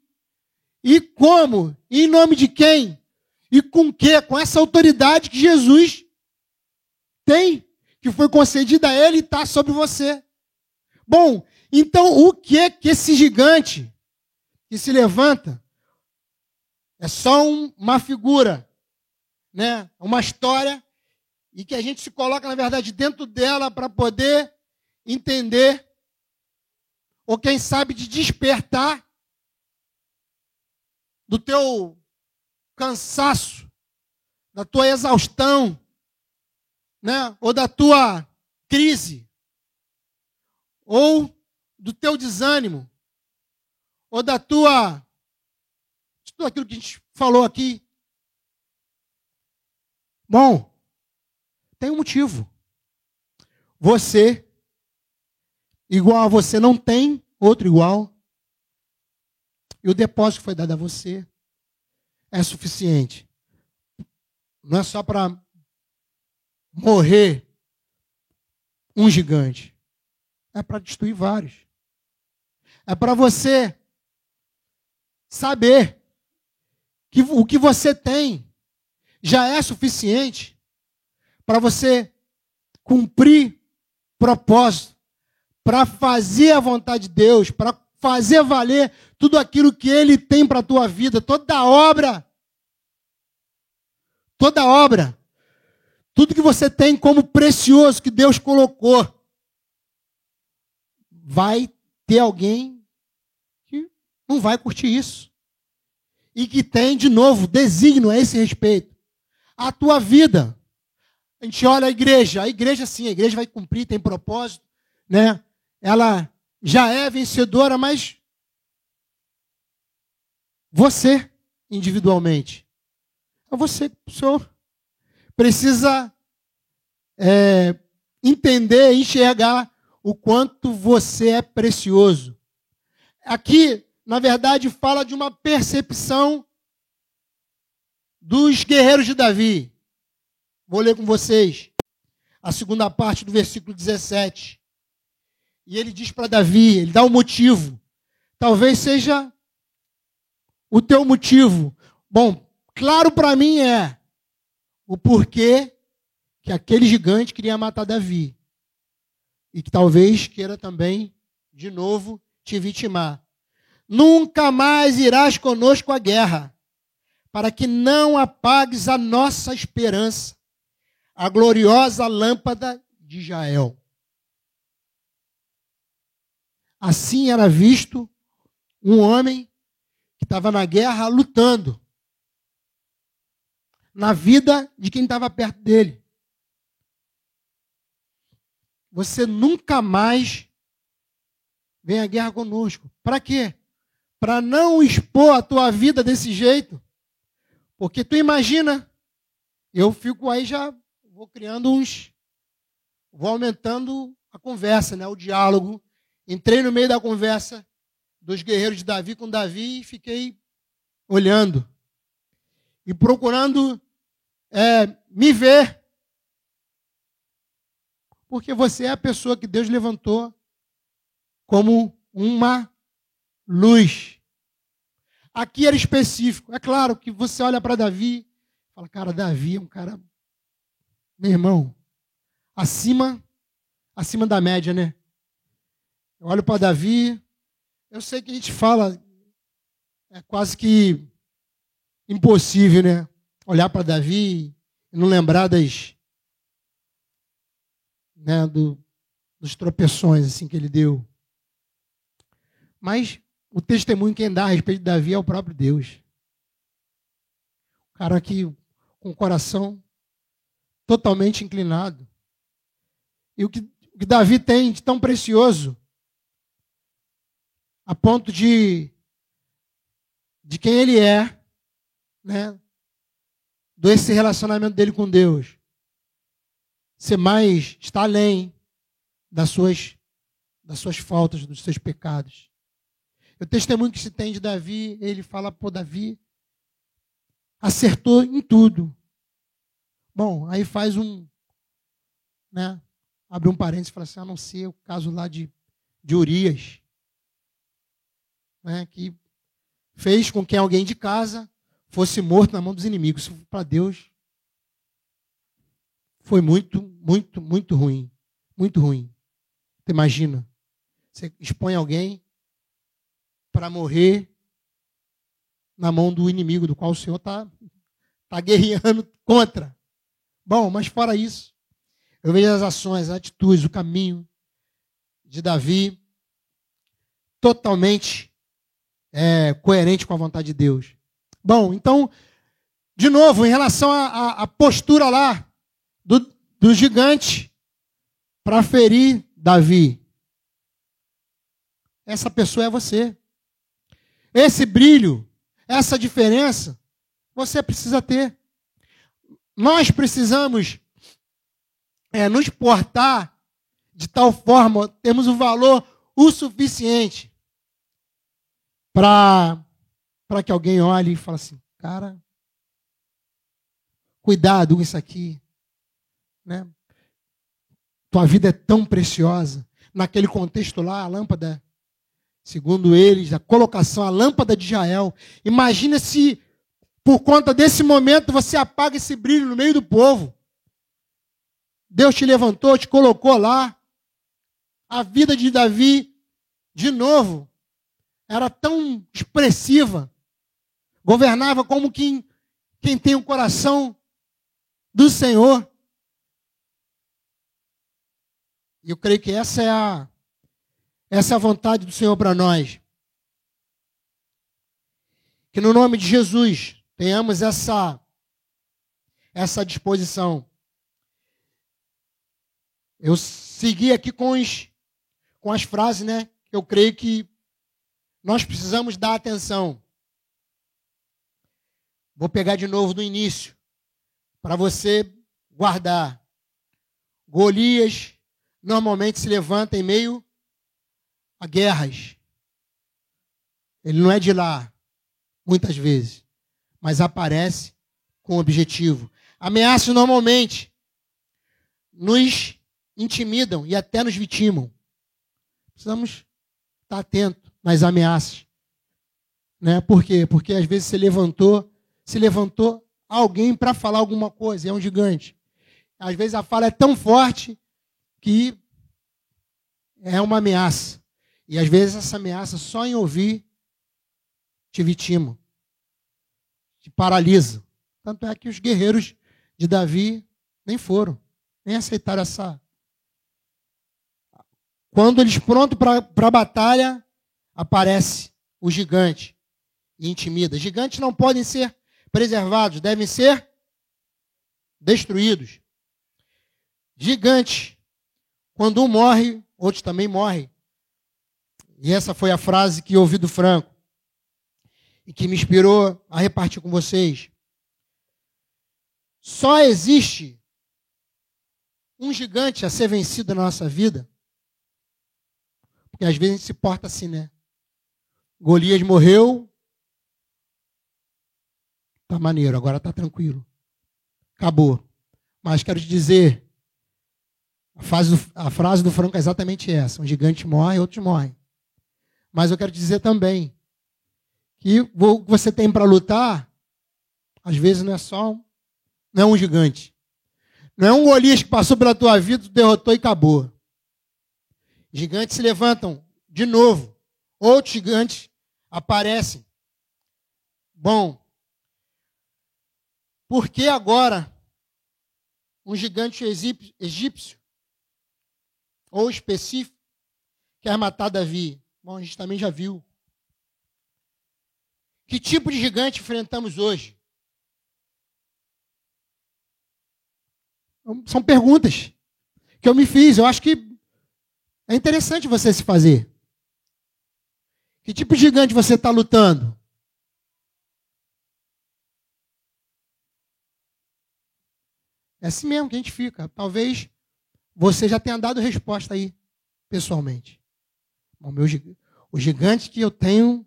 [SPEAKER 1] E como? Em nome de quem? E com que? Com essa autoridade que Jesus tem, que foi concedida a ele e está sobre você. Bom, então o que que esse gigante que se levanta é só um, uma figura, né? Uma história e que a gente se coloca na verdade dentro dela para poder entender ou quem sabe de despertar do teu cansaço, da tua exaustão, né? Ou da tua crise, ou do teu desânimo ou da tua. Tudo aquilo que a gente falou aqui. Bom, tem um motivo. Você, igual a você, não tem outro igual. E o depósito foi dado a você. é suficiente. Não é só para morrer um gigante. É para destruir vários. É para você saber que o que você tem já é suficiente para você cumprir propósito, para fazer a vontade de Deus, para fazer valer tudo aquilo que Ele tem para a tua vida, toda obra, toda obra, tudo que você tem como precioso que Deus colocou, vai ter alguém que não vai curtir isso. E que tem, de novo, desígnio a esse respeito. A tua vida. A gente olha a igreja, a igreja sim, a igreja vai cumprir, tem propósito, né? Ela já é vencedora, mas você, individualmente, é você, senhor, precisa é, entender, enxergar o quanto você é precioso. Aqui, na verdade, fala de uma percepção dos guerreiros de Davi. Vou ler com vocês a segunda parte do versículo 17. E ele diz para Davi, ele dá um motivo. Talvez seja o teu motivo. Bom, claro para mim é o porquê que aquele gigante queria matar Davi. E que talvez queira também, de novo, te vitimar. Nunca mais irás conosco à guerra, para que não apagues a nossa esperança, a gloriosa lâmpada de Jael. Assim era visto um homem que estava na guerra lutando na vida de quem estava perto dele. Você nunca mais vem à guerra conosco. Para quê? Para não expor a tua vida desse jeito. Porque tu imagina, eu fico aí já, vou criando uns, vou aumentando a conversa, né, o diálogo Entrei no meio da conversa dos guerreiros de Davi com Davi e fiquei olhando e procurando é, me ver. Porque você é a pessoa que Deus levantou como uma luz. Aqui era específico. É claro que você olha para Davi fala, cara, Davi é um cara, meu irmão, acima, acima da média, né? Eu olho para Davi, eu sei que a gente fala, é quase que impossível, né? Olhar para Davi e não lembrar das, né, do, dos tropeções assim que ele deu. Mas o testemunho quem dá a respeito de Davi é o próprio Deus. O cara aqui com o coração totalmente inclinado. E o que, o que Davi tem de tão precioso a ponto de de quem ele é, né? Desse relacionamento dele com Deus. Ser mais está além das suas das suas faltas, dos seus pecados. O testemunho que se tem de Davi, ele fala, pô, Davi acertou em tudo. Bom, aí faz um, né, abre um parênteses e fala assim, a não ser o caso lá de, de Urias né, que fez com que alguém de casa fosse morto na mão dos inimigos. Para Deus foi muito, muito, muito ruim. Muito ruim. Você imagina? Você expõe alguém para morrer na mão do inimigo, do qual o Senhor está tá guerreando contra. Bom, mas fora isso, eu vejo as ações, as atitudes, o caminho de Davi totalmente é, coerente com a vontade de Deus. Bom, então, de novo, em relação à postura lá do, do gigante para ferir Davi. Essa pessoa é você. Esse brilho, essa diferença, você precisa ter. Nós precisamos é, nos portar de tal forma, temos o valor o suficiente para que alguém olhe e fale assim: cara, cuidado com isso aqui, né? Tua vida é tão preciosa. Naquele contexto lá, a lâmpada, segundo eles, a colocação, a lâmpada de Jael. Imagina se, por conta desse momento, você apaga esse brilho no meio do povo. Deus te levantou, te colocou lá. A vida de Davi, de novo, era tão expressiva. Governava como quem, quem tem o coração do Senhor. E eu creio que essa é a, essa é a vontade do Senhor para nós. Que no nome de Jesus tenhamos essa, essa disposição. Eu segui aqui com, os, com as frases, né? Eu creio que nós precisamos dar atenção. Vou pegar de novo do início, para você guardar. Golias normalmente se levanta em meio a guerras. Ele não é de lá, muitas vezes, mas aparece com objetivo. Ameaças normalmente nos intimidam e até nos vitimam. Precisamos estar atentos nas ameaças. Né? Por quê? Porque às vezes se levantou, se levantou alguém para falar alguma coisa, é um gigante. Às vezes a fala é tão forte que é uma ameaça. E às vezes essa ameaça só em ouvir te vitima, te paralisa. Tanto é que os guerreiros de Davi nem foram, nem aceitaram essa, quando eles prontos para a batalha, aparece o gigante e intimida. Gigantes não podem ser preservados, devem ser destruídos. Gigante, quando um morre, outros também morrem. E essa foi a frase que ouvi do Franco e que me inspirou a repartir com vocês. Só existe um gigante a ser vencido na nossa vida porque às vezes a gente se porta assim, né? Golias morreu. Tá maneiro, agora tá tranquilo. Acabou. Mas quero te dizer, a, frase do, a frase do Franco é exatamente essa: um gigante morre, outros morrem. Mas eu quero te dizer também que o que você tem para lutar, às vezes não é só um, não é um gigante. Não é um Golias que passou pela tua vida, derrotou e acabou. Gigantes se levantam de novo. Outros gigantes aparecem. Bom, por que agora um gigante egípcio ou específico quer matar Davi? Bom, a gente também já viu. Que tipo de gigante enfrentamos hoje? São perguntas que eu me fiz. Eu acho que é interessante você se fazer. Que tipo de gigante você está lutando? É assim mesmo que a gente fica. Talvez você já tenha dado resposta aí, pessoalmente. O, meu, o gigante que eu tenho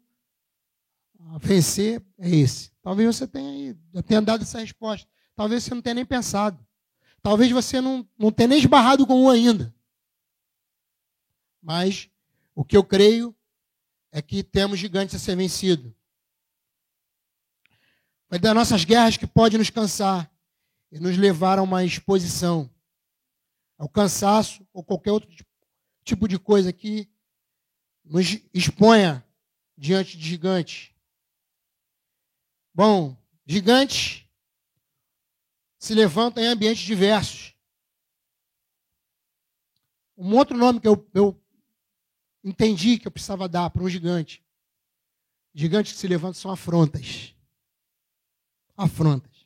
[SPEAKER 1] a vencer é esse. Talvez você tenha, aí, já tenha dado essa resposta. Talvez você não tenha nem pensado. Talvez você não, não tenha nem esbarrado com um ainda. Mas o que eu creio é que temos gigantes a ser vencido. Vai das nossas guerras que pode nos cansar e nos levar a uma exposição, ao cansaço ou qualquer outro tipo de coisa que nos exponha diante de gigantes. Bom, gigantes se levantam em ambientes diversos. Um outro nome que eu, eu entendi que eu precisava dar para um gigante. Gigantes que se levantam são afrontas. Afrontas.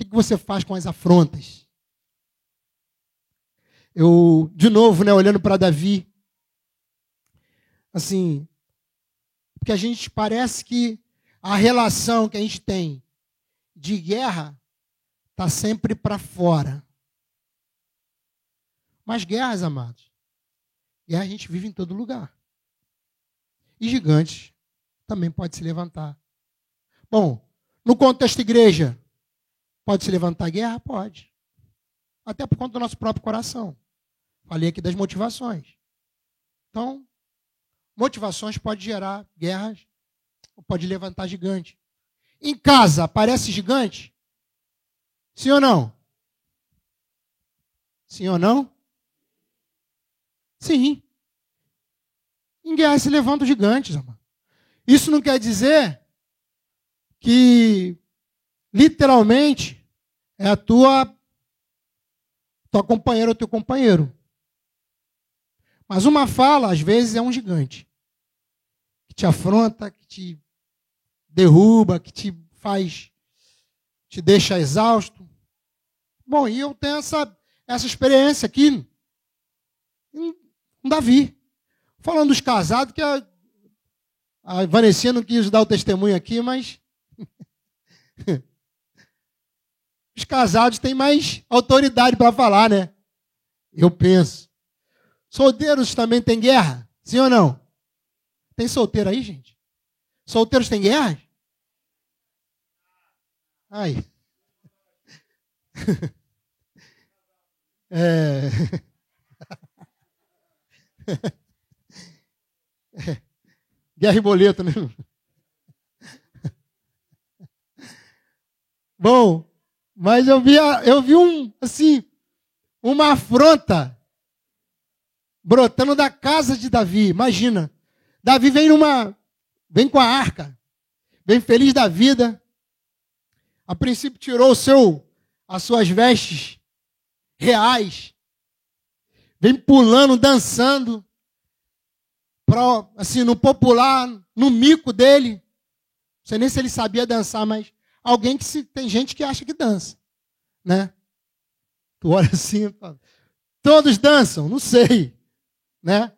[SPEAKER 1] O que, você faz com as afrontas? Eu, de novo, né, olhando para Davi, assim, porque a gente parece que a relação que a gente tem de guerra está sempre para fora. Mas guerras, amados, e a gente vive em todo lugar. E gigantes também pode se levantar. Bom, No contexto igreja, pode se levantar guerra? Pode. Até por conta do nosso próprio coração. Falei aqui das motivações. Então, motivações pode gerar guerras, pode levantar gigante. Em casa, aparece gigante? Sim ou não? Sim ou não? Sim. Em guerra se levantam gigantes, amor. Isso não quer dizer que literalmente é a tua tua companheira ou teu companheiro. Mas uma fala, às vezes, é um gigante. Que te afronta, que te derruba, que te faz, te deixa exausto. Bom, e eu tenho essa, essa experiência aqui com Davi. Falando dos casados, que a, a Vanessinha não quis dar o testemunho aqui, mas os casados têm mais autoridade para falar, né? Eu penso. Solteiros também têm guerra? Sim ou não? Tem solteiro aí, gente? Solteiros têm guerra? Aí. É... Guerra e boleto, né? Bom, mas eu vi, eu vi um, assim, uma afronta brotando da casa de Davi. Imagina, Davi vem numa, vem com a arca, vem feliz da vida. A princípio tirou o seu, as suas vestes reais, vem pulando, dançando, pra, assim, no popular, no mico dele. Não sei nem se ele sabia dançar, mas alguém que se, tem gente que acha que dança, né? Tu olha assim, todos dançam, não sei, né?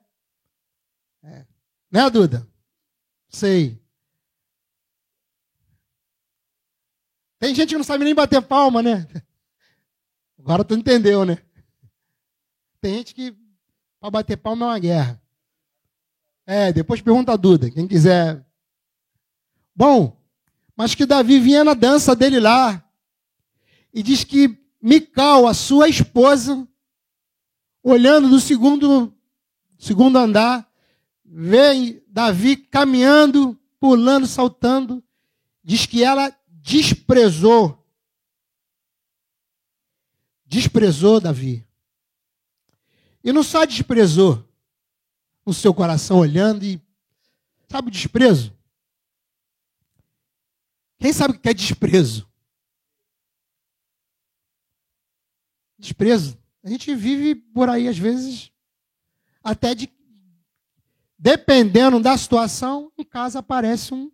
[SPEAKER 1] É. Né, Duda? Sei. Tem gente que não sabe nem bater palma, né? Agora tu entendeu, né? Tem gente que para bater palma é uma guerra. É, depois pergunta a Duda, quem quiser. Bom, mas que Davi vinha na dança dele lá. E diz que Mical, a sua esposa, olhando do segundo, segundo andar, vê Davi caminhando, pulando, saltando. Diz que ela desprezou. Desprezou Davi. E não só desprezou no seu coração, olhando e. Sabe o desprezo? Quem sabe o que é desprezo? Desprezo. A gente vive por aí, às vezes, até de. Dependendo da situação, em casa aparece um.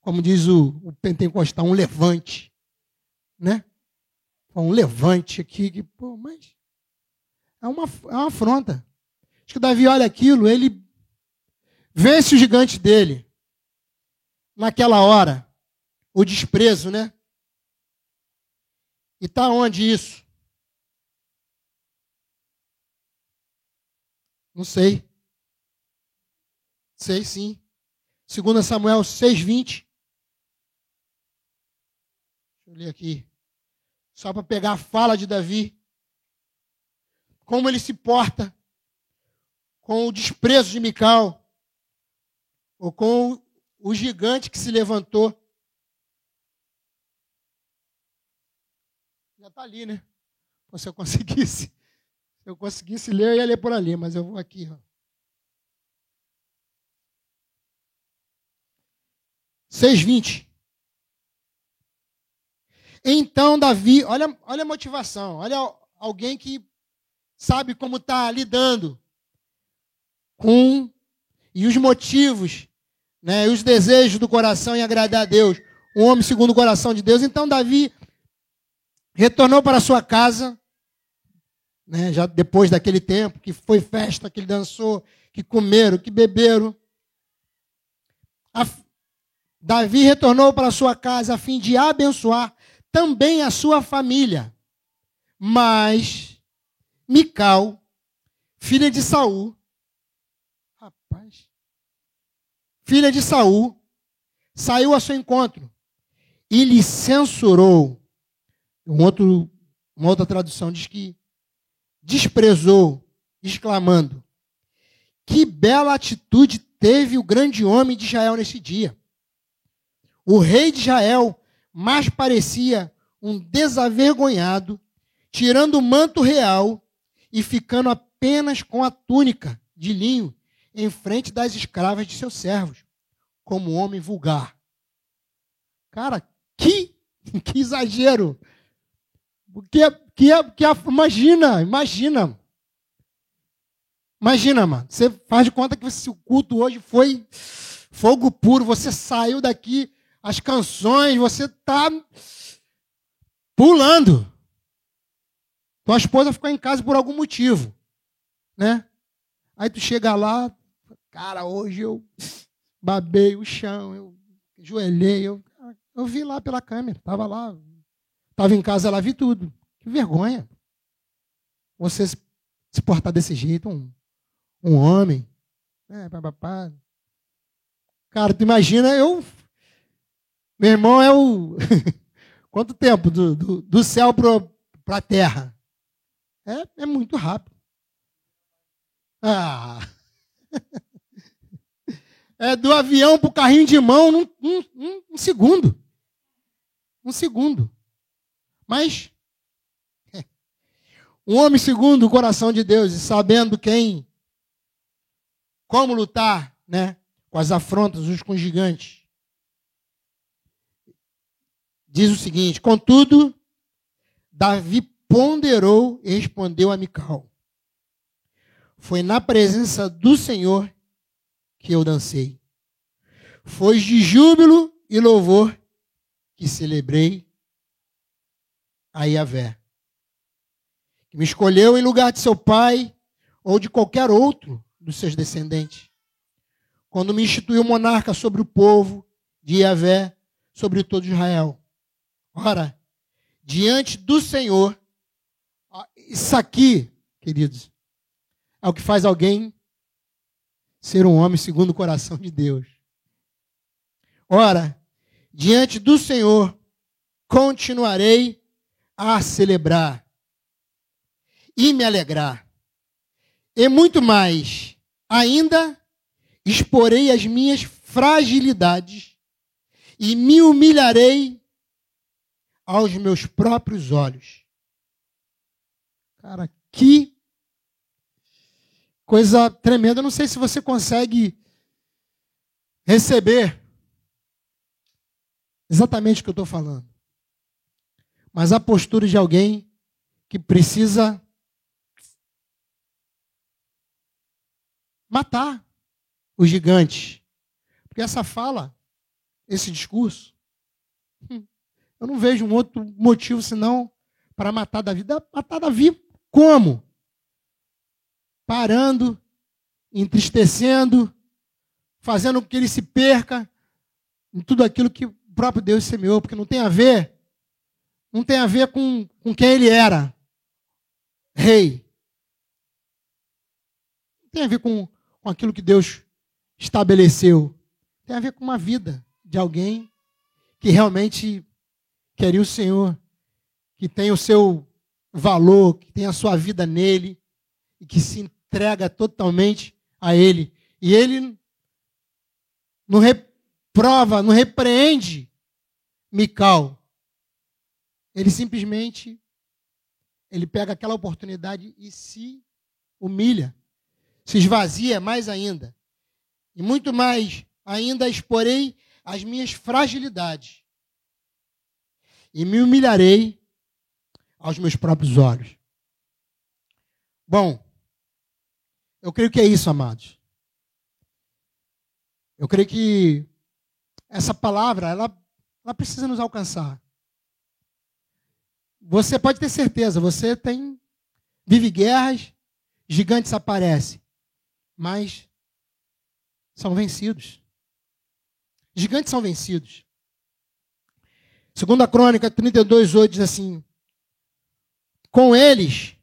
[SPEAKER 1] Como diz o, o pentecostal, um levante. Né? Um levante aqui, que, pô, mas é uma, é uma afronta. Acho que Davi olha aquilo, ele vence o gigante dele. Naquela hora, o desprezo, né? E está onde isso? Não sei. Sei sim. 2 Samuel 6,20. Deixa eu ler aqui. Só para pegar a fala de Davi como ele se porta com o desprezo de Mical, ou com o gigante que se levantou. Já está ali, né? Se eu conseguisse, se eu conseguisse ler, eu ia ler por ali, mas eu vou aqui. Ó. Seis vinte. Então Davi, olha, olha a motivação, olha alguém que sabe como está lidando com e os motivos, né, e os desejos do coração em agradar a Deus. Um homem segundo o coração de Deus. Então Davi retornou para sua casa, né, já depois daquele tempo, que foi festa, que ele dançou, que comeram, que beberam. A, Davi retornou para sua casa a fim de abençoar também a sua família. Mas Mical, filha de Saul. Filha de Saul saiu ao seu encontro e lhe censurou. Um outro, uma outra tradução diz que desprezou, exclamando: Que bela atitude teve o grande homem de Israel nesse dia. O rei de Israel mais parecia um desavergonhado, tirando o manto real e ficando apenas com a túnica de linho em frente das escravas de seus servos, como homem vulgar. Cara, que, que exagero! Que, que, que, imagina, imagina. Imagina, mano. Você faz de conta que o culto hoje foi fogo puro. Você saiu daqui, as canções, você está pulando. Tua esposa ficou em casa por algum motivo, né? Aí tu chega lá, cara, hoje eu babei o chão, eu joelhei, eu, eu vi lá pela câmera, tava lá, tava em casa, ela vi tudo. Que vergonha. Você se, se portar desse jeito, um, um homem, né, papapá. Cara, tu imagina, eu, meu irmão é o, quanto tempo do, do, do céu para a terra? É, é muito rápido. Ah. É do avião para o carrinho de mão num, um segundo. Um segundo. Mas um homem segundo o coração de Deus e sabendo quem, como lutar, né, com as afrontas, os com os gigantes. Diz o seguinte: Contudo, Davi ponderou e respondeu a Mical. Foi na presença do Senhor que eu dancei. Foi de júbilo e louvor que celebrei a Yahvé. Que me escolheu em lugar de seu pai ou de qualquer outro dos seus descendentes. Quando me instituiu monarca sobre o povo de Yahvé, sobre todo Israel. Ora, diante do Senhor, isso aqui, queridos, é o que faz alguém ser um homem segundo o coração de Deus. Ora, diante do Senhor, continuarei a celebrar e me alegrar. E muito mais, ainda exporei as minhas fragilidades e me humilharei aos meus próprios olhos. Cara, que coisa tremenda. Eu não sei se você consegue receber exatamente o que eu estou falando. Mas a postura de alguém que precisa matar o gigante. Porque essa fala, esse discurso, hum, eu não vejo um outro motivo senão para matar Davi. Matar Davi como? Parando, entristecendo, fazendo com que ele se perca em tudo aquilo que o próprio Deus semeou, porque não tem a ver, não tem a ver com, com quem ele era, rei. Não tem a ver com, com aquilo que Deus estabeleceu. Tem a ver com uma vida de alguém que realmente queria o Senhor, que tem o seu valor, que tem a sua vida nele e que se entrega totalmente a Ele. E Ele não reprova, não repreende Mical. Ele simplesmente ele pega aquela oportunidade e se humilha, se esvazia mais ainda. E muito mais ainda exporei as minhas fragilidades. E me humilharei aos meus próprios olhos. Bom, eu creio que é isso, amados. Eu creio que essa palavra, ela, ela precisa nos alcançar. Você pode ter certeza, você tem vive guerras, gigantes aparecem, mas são vencidos. Gigantes são vencidos. Segundo a crônica 32, 8 diz assim: Com eles,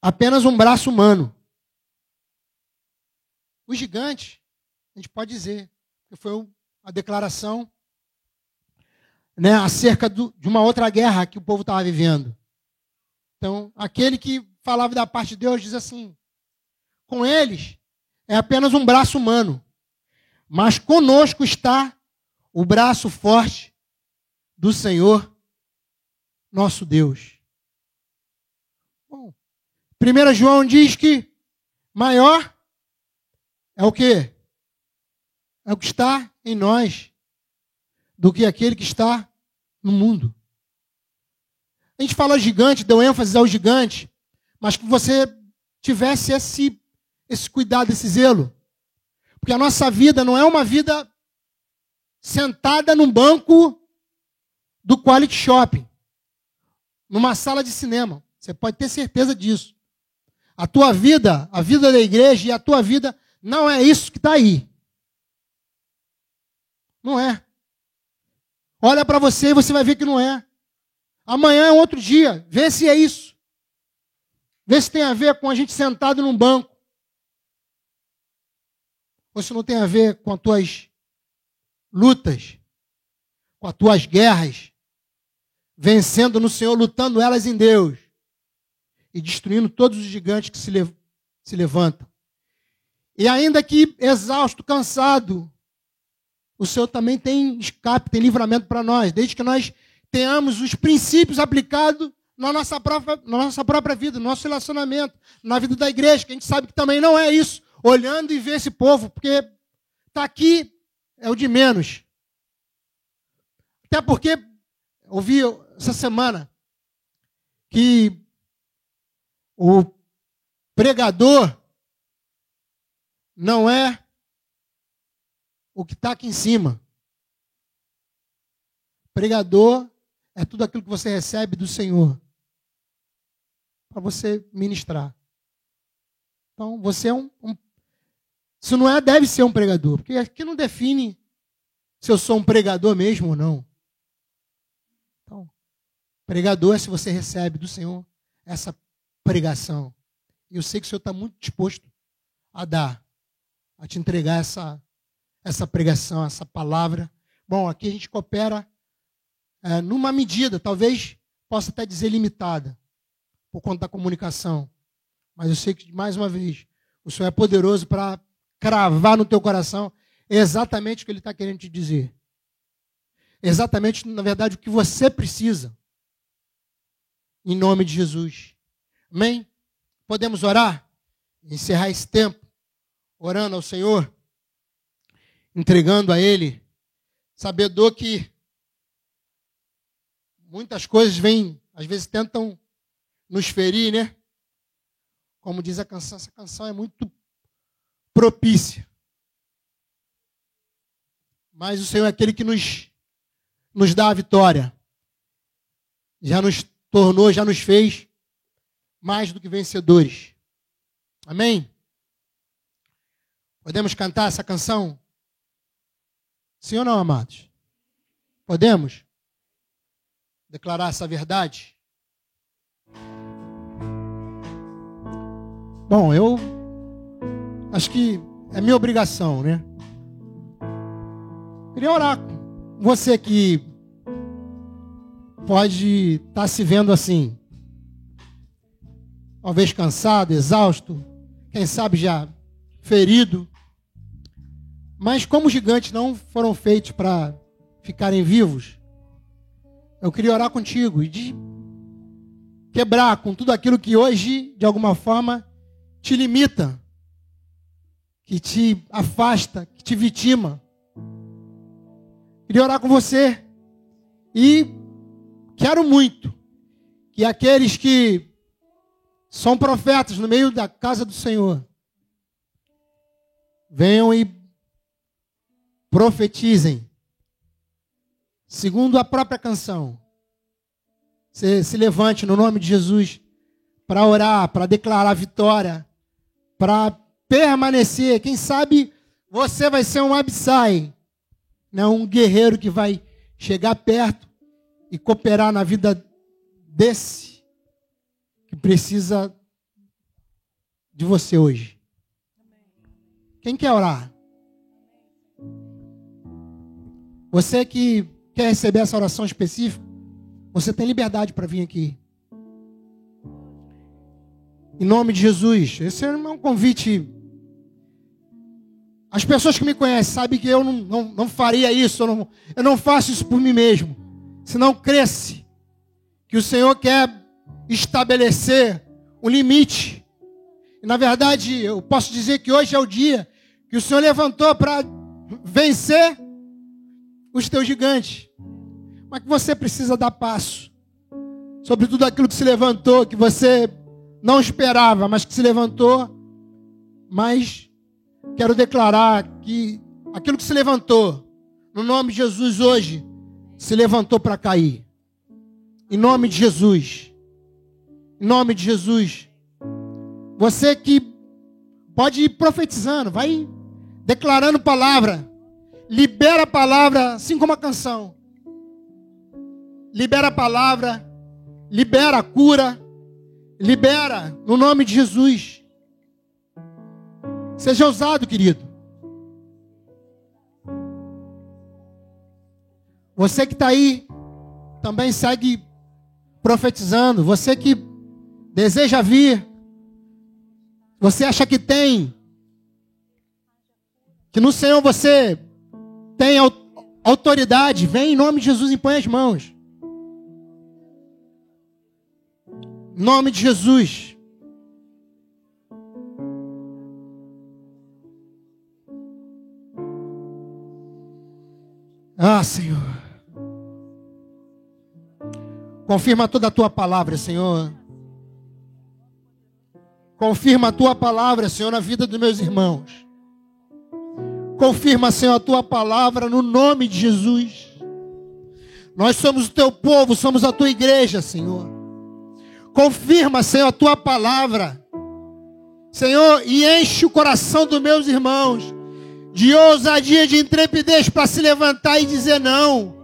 [SPEAKER 1] apenas um braço humano o gigante, a gente pode dizer, que foi a declaração né, acerca do, de uma outra guerra que o povo estava vivendo. Então, aquele que falava da parte de Deus diz assim: com eles é apenas um braço humano, mas conosco está o braço forte do Senhor, nosso Deus. Bom, 1 João diz que maior é o que? É o que está em nós do que aquele que está no mundo. A gente fala gigante, deu ênfase ao gigante, mas que você tivesse esse, esse cuidado, esse zelo. Porque a nossa vida não é uma vida sentada num banco do Quality Shopping, numa sala de cinema. Você pode ter certeza disso. A tua vida, a vida da igreja e a tua vida não é isso que está aí. Não é. Olha para você e você vai ver que não é. Amanhã é outro dia. Vê se é isso. Vê se tem a ver com a gente sentado num banco. Ou se não tem a ver com as tuas lutas, com as tuas guerras, vencendo no Senhor, lutando elas em Deus e destruindo todos os gigantes que se, le se levantam. E ainda que exausto, cansado, o Senhor também tem escape, tem livramento para nós, desde que nós tenhamos os princípios aplicados na nossa, própria, na nossa própria vida, no nosso relacionamento, na vida da igreja, que a gente sabe que também não é isso, olhando e ver esse povo, porque está aqui é o de menos. Até porque ouvi essa semana que o pregador não é o que está aqui em cima. Pregador é tudo aquilo que você recebe do Senhor para você ministrar. Então, você é um, um. Se não é, deve ser um pregador. Porque aqui não define se eu sou um pregador mesmo ou não. Então, pregador é se você recebe do Senhor essa pregação. E eu sei que o Senhor está muito disposto a dar, a te entregar essa, essa pregação, essa palavra. Bom, aqui a gente coopera é, numa medida, talvez possa até dizer limitada, por conta da comunicação. Mas eu sei que, mais uma vez, o Senhor é poderoso para cravar no teu coração exatamente o que Ele está querendo te dizer. Exatamente, na verdade, o que você precisa. Em nome de Jesus. Amém? Podemos orar? Encerrar esse tempo orando ao Senhor? entregando a Ele, sabedor que muitas coisas vêm, às vezes tentam nos ferir, né? Como diz a canção, essa canção é muito propícia. Mas o Senhor é aquele que nos, nos dá a vitória. Já nos tornou, já nos fez mais do que vencedores. Amém? Podemos cantar essa canção? Sim ou não, amados? Podemos declarar essa verdade? Bom, eu acho que é minha obrigação, né? Queria orar com você que pode estar tá se vendo assim, talvez cansado, exausto, quem sabe já ferido. Mas como os gigantes não foram feitos para ficarem vivos, eu queria orar contigo e de quebrar com tudo aquilo que hoje, de alguma forma, te limita, que te afasta, que te vitima. Queria orar com você e quero muito que aqueles que são profetas no meio da casa do Senhor venham e profetizem. Segundo a própria canção. Você se levante no nome de Jesus para orar, para declarar vitória, para permanecer. Quem sabe você vai ser um Absai, né? um guerreiro que vai chegar perto e cooperar na vida desse que precisa de você hoje. Quem quer orar? Você que quer receber essa oração específica, você tem liberdade para vir aqui. Em nome de Jesus. Esse é um convite. As pessoas que me conhecem sabem que eu não, não, não faria isso, eu não, eu não faço isso por mim mesmo. Se não cresce, que o Senhor quer estabelecer um limite. E, na verdade, eu posso dizer que hoje é o dia que o Senhor levantou para vencer os teus gigantes. Mas que você precisa dar passo sobre tudo aquilo que se levantou, que você não esperava, mas que se levantou. Mas quero declarar que aquilo que se levantou, no nome de Jesus hoje, se levantou para cair. Em nome de Jesus. Em nome de Jesus. Você que pode ir profetizando, vai declarando palavra. Libera a palavra, assim como a canção. Libera a palavra, libera a cura, Libera, no nome de Jesus. Seja ousado, querido. Você que está aí, também segue profetizando. Você que deseja vir, você acha que tem, que no Senhor você tem autoridade, vem em nome de Jesus e põe as mãos. nome de Jesus. Ah, Senhor. Confirma toda a tua palavra, Senhor. Confirma a tua palavra, Senhor, na vida dos meus irmãos. Confirma, Senhor, a tua palavra no nome de Jesus. Nós somos o teu povo, somos a tua igreja, Senhor. Confirma, Senhor, a tua palavra. Senhor, e enche o coração dos meus irmãos de ousadia, de intrepidez para se levantar e dizer não.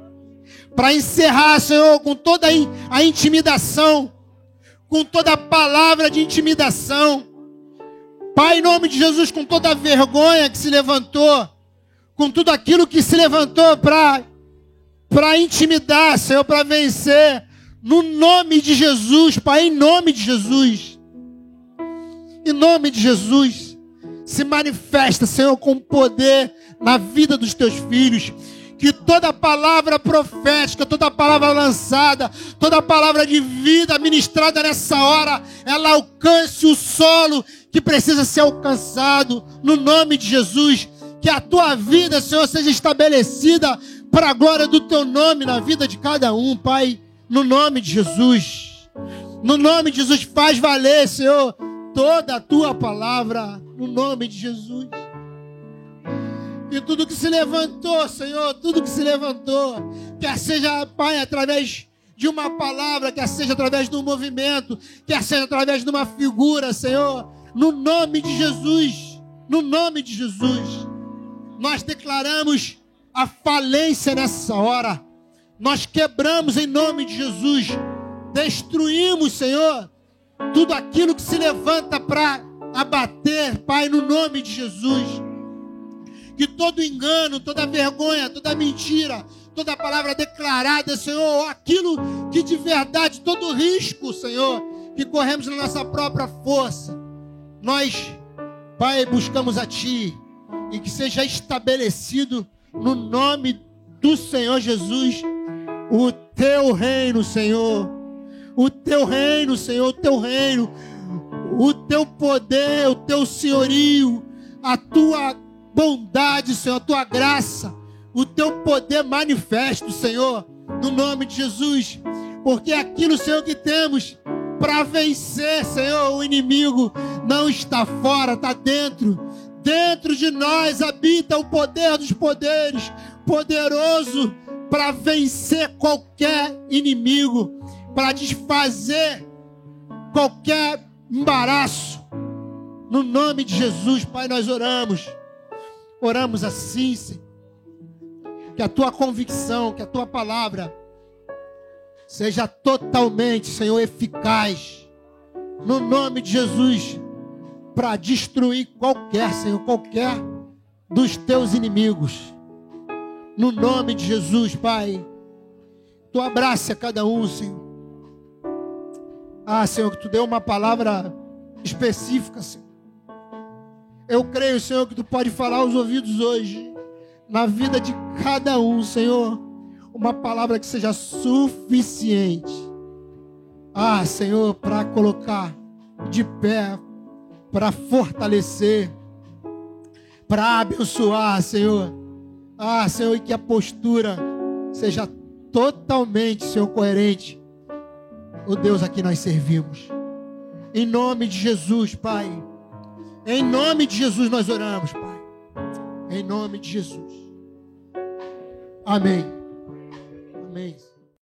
[SPEAKER 1] Para encerrar, Senhor, com toda a intimidação, com toda a palavra de intimidação. Pai, em nome de Jesus, com toda a vergonha que se levantou, com tudo aquilo que se levantou para intimidar, Senhor, para vencer, no nome de Jesus, Pai, em nome de Jesus. Em nome de Jesus. Se manifesta, Senhor, com poder na vida dos teus filhos. Que toda palavra profética, toda palavra lançada, toda palavra de vida ministrada nessa hora, ela alcance o solo que precisa ser alcançado. No nome de Jesus. Que a tua vida, Senhor, seja estabelecida para a glória do teu nome na vida de cada um, Pai. No nome de Jesus. No nome de Jesus, faz valer, Senhor, toda a tua palavra. No nome de Jesus. E tudo que se levantou, Senhor, tudo que se levantou, quer seja, Pai, através de uma palavra, quer seja através de um movimento, quer seja através de uma figura, Senhor, no nome de Jesus, no nome de Jesus, nós declaramos a falência nessa hora. Nós quebramos em nome de Jesus, destruímos, Senhor, tudo aquilo que se levanta para abater, Pai, no nome de Jesus. Que todo engano, toda vergonha, toda mentira, toda palavra declarada, Senhor, aquilo que de verdade, todo risco, Senhor, que corremos na nossa própria força, nós, Pai, buscamos a Ti e que seja estabelecido no nome do Senhor Jesus o teu reino, Senhor. O teu reino, Senhor, o teu reino. O teu poder, o teu senhorio, a tua bondade, Senhor, a tua graça, o teu poder manifesto, Senhor, no nome de Jesus. Porque aquilo, Senhor, que temos para vencer, Senhor, o inimigo não está fora, está dentro. Dentro de nós habita o poder dos poderes, poderoso para vencer qualquer inimigo, para desfazer qualquer embaraço. No nome de Jesus, Pai, nós oramos. Oramos assim, Senhor. Que a tua convicção, que a tua palavra seja totalmente, Senhor, eficaz. No nome de Jesus, para destruir qualquer, Senhor, qualquer dos teus inimigos No nome de Jesus, Pai. Tu abraça cada um, Senhor. Ah, Senhor, que tu deu uma palavra específica, Senhor. Eu creio, Senhor, que tu pode falar aos ouvidos hoje, na vida de cada um, Senhor, uma palavra que seja suficiente. Ah, Senhor, para colocar de pé, para fortalecer, para abençoar, Senhor. Ah, Senhor, e que a postura seja totalmente, Senhor, coerente. O Deus a que nós servimos. Em nome de Jesus, Pai. Em nome de Jesus nós oramos, Pai. Em nome de Jesus. Amém. Amém.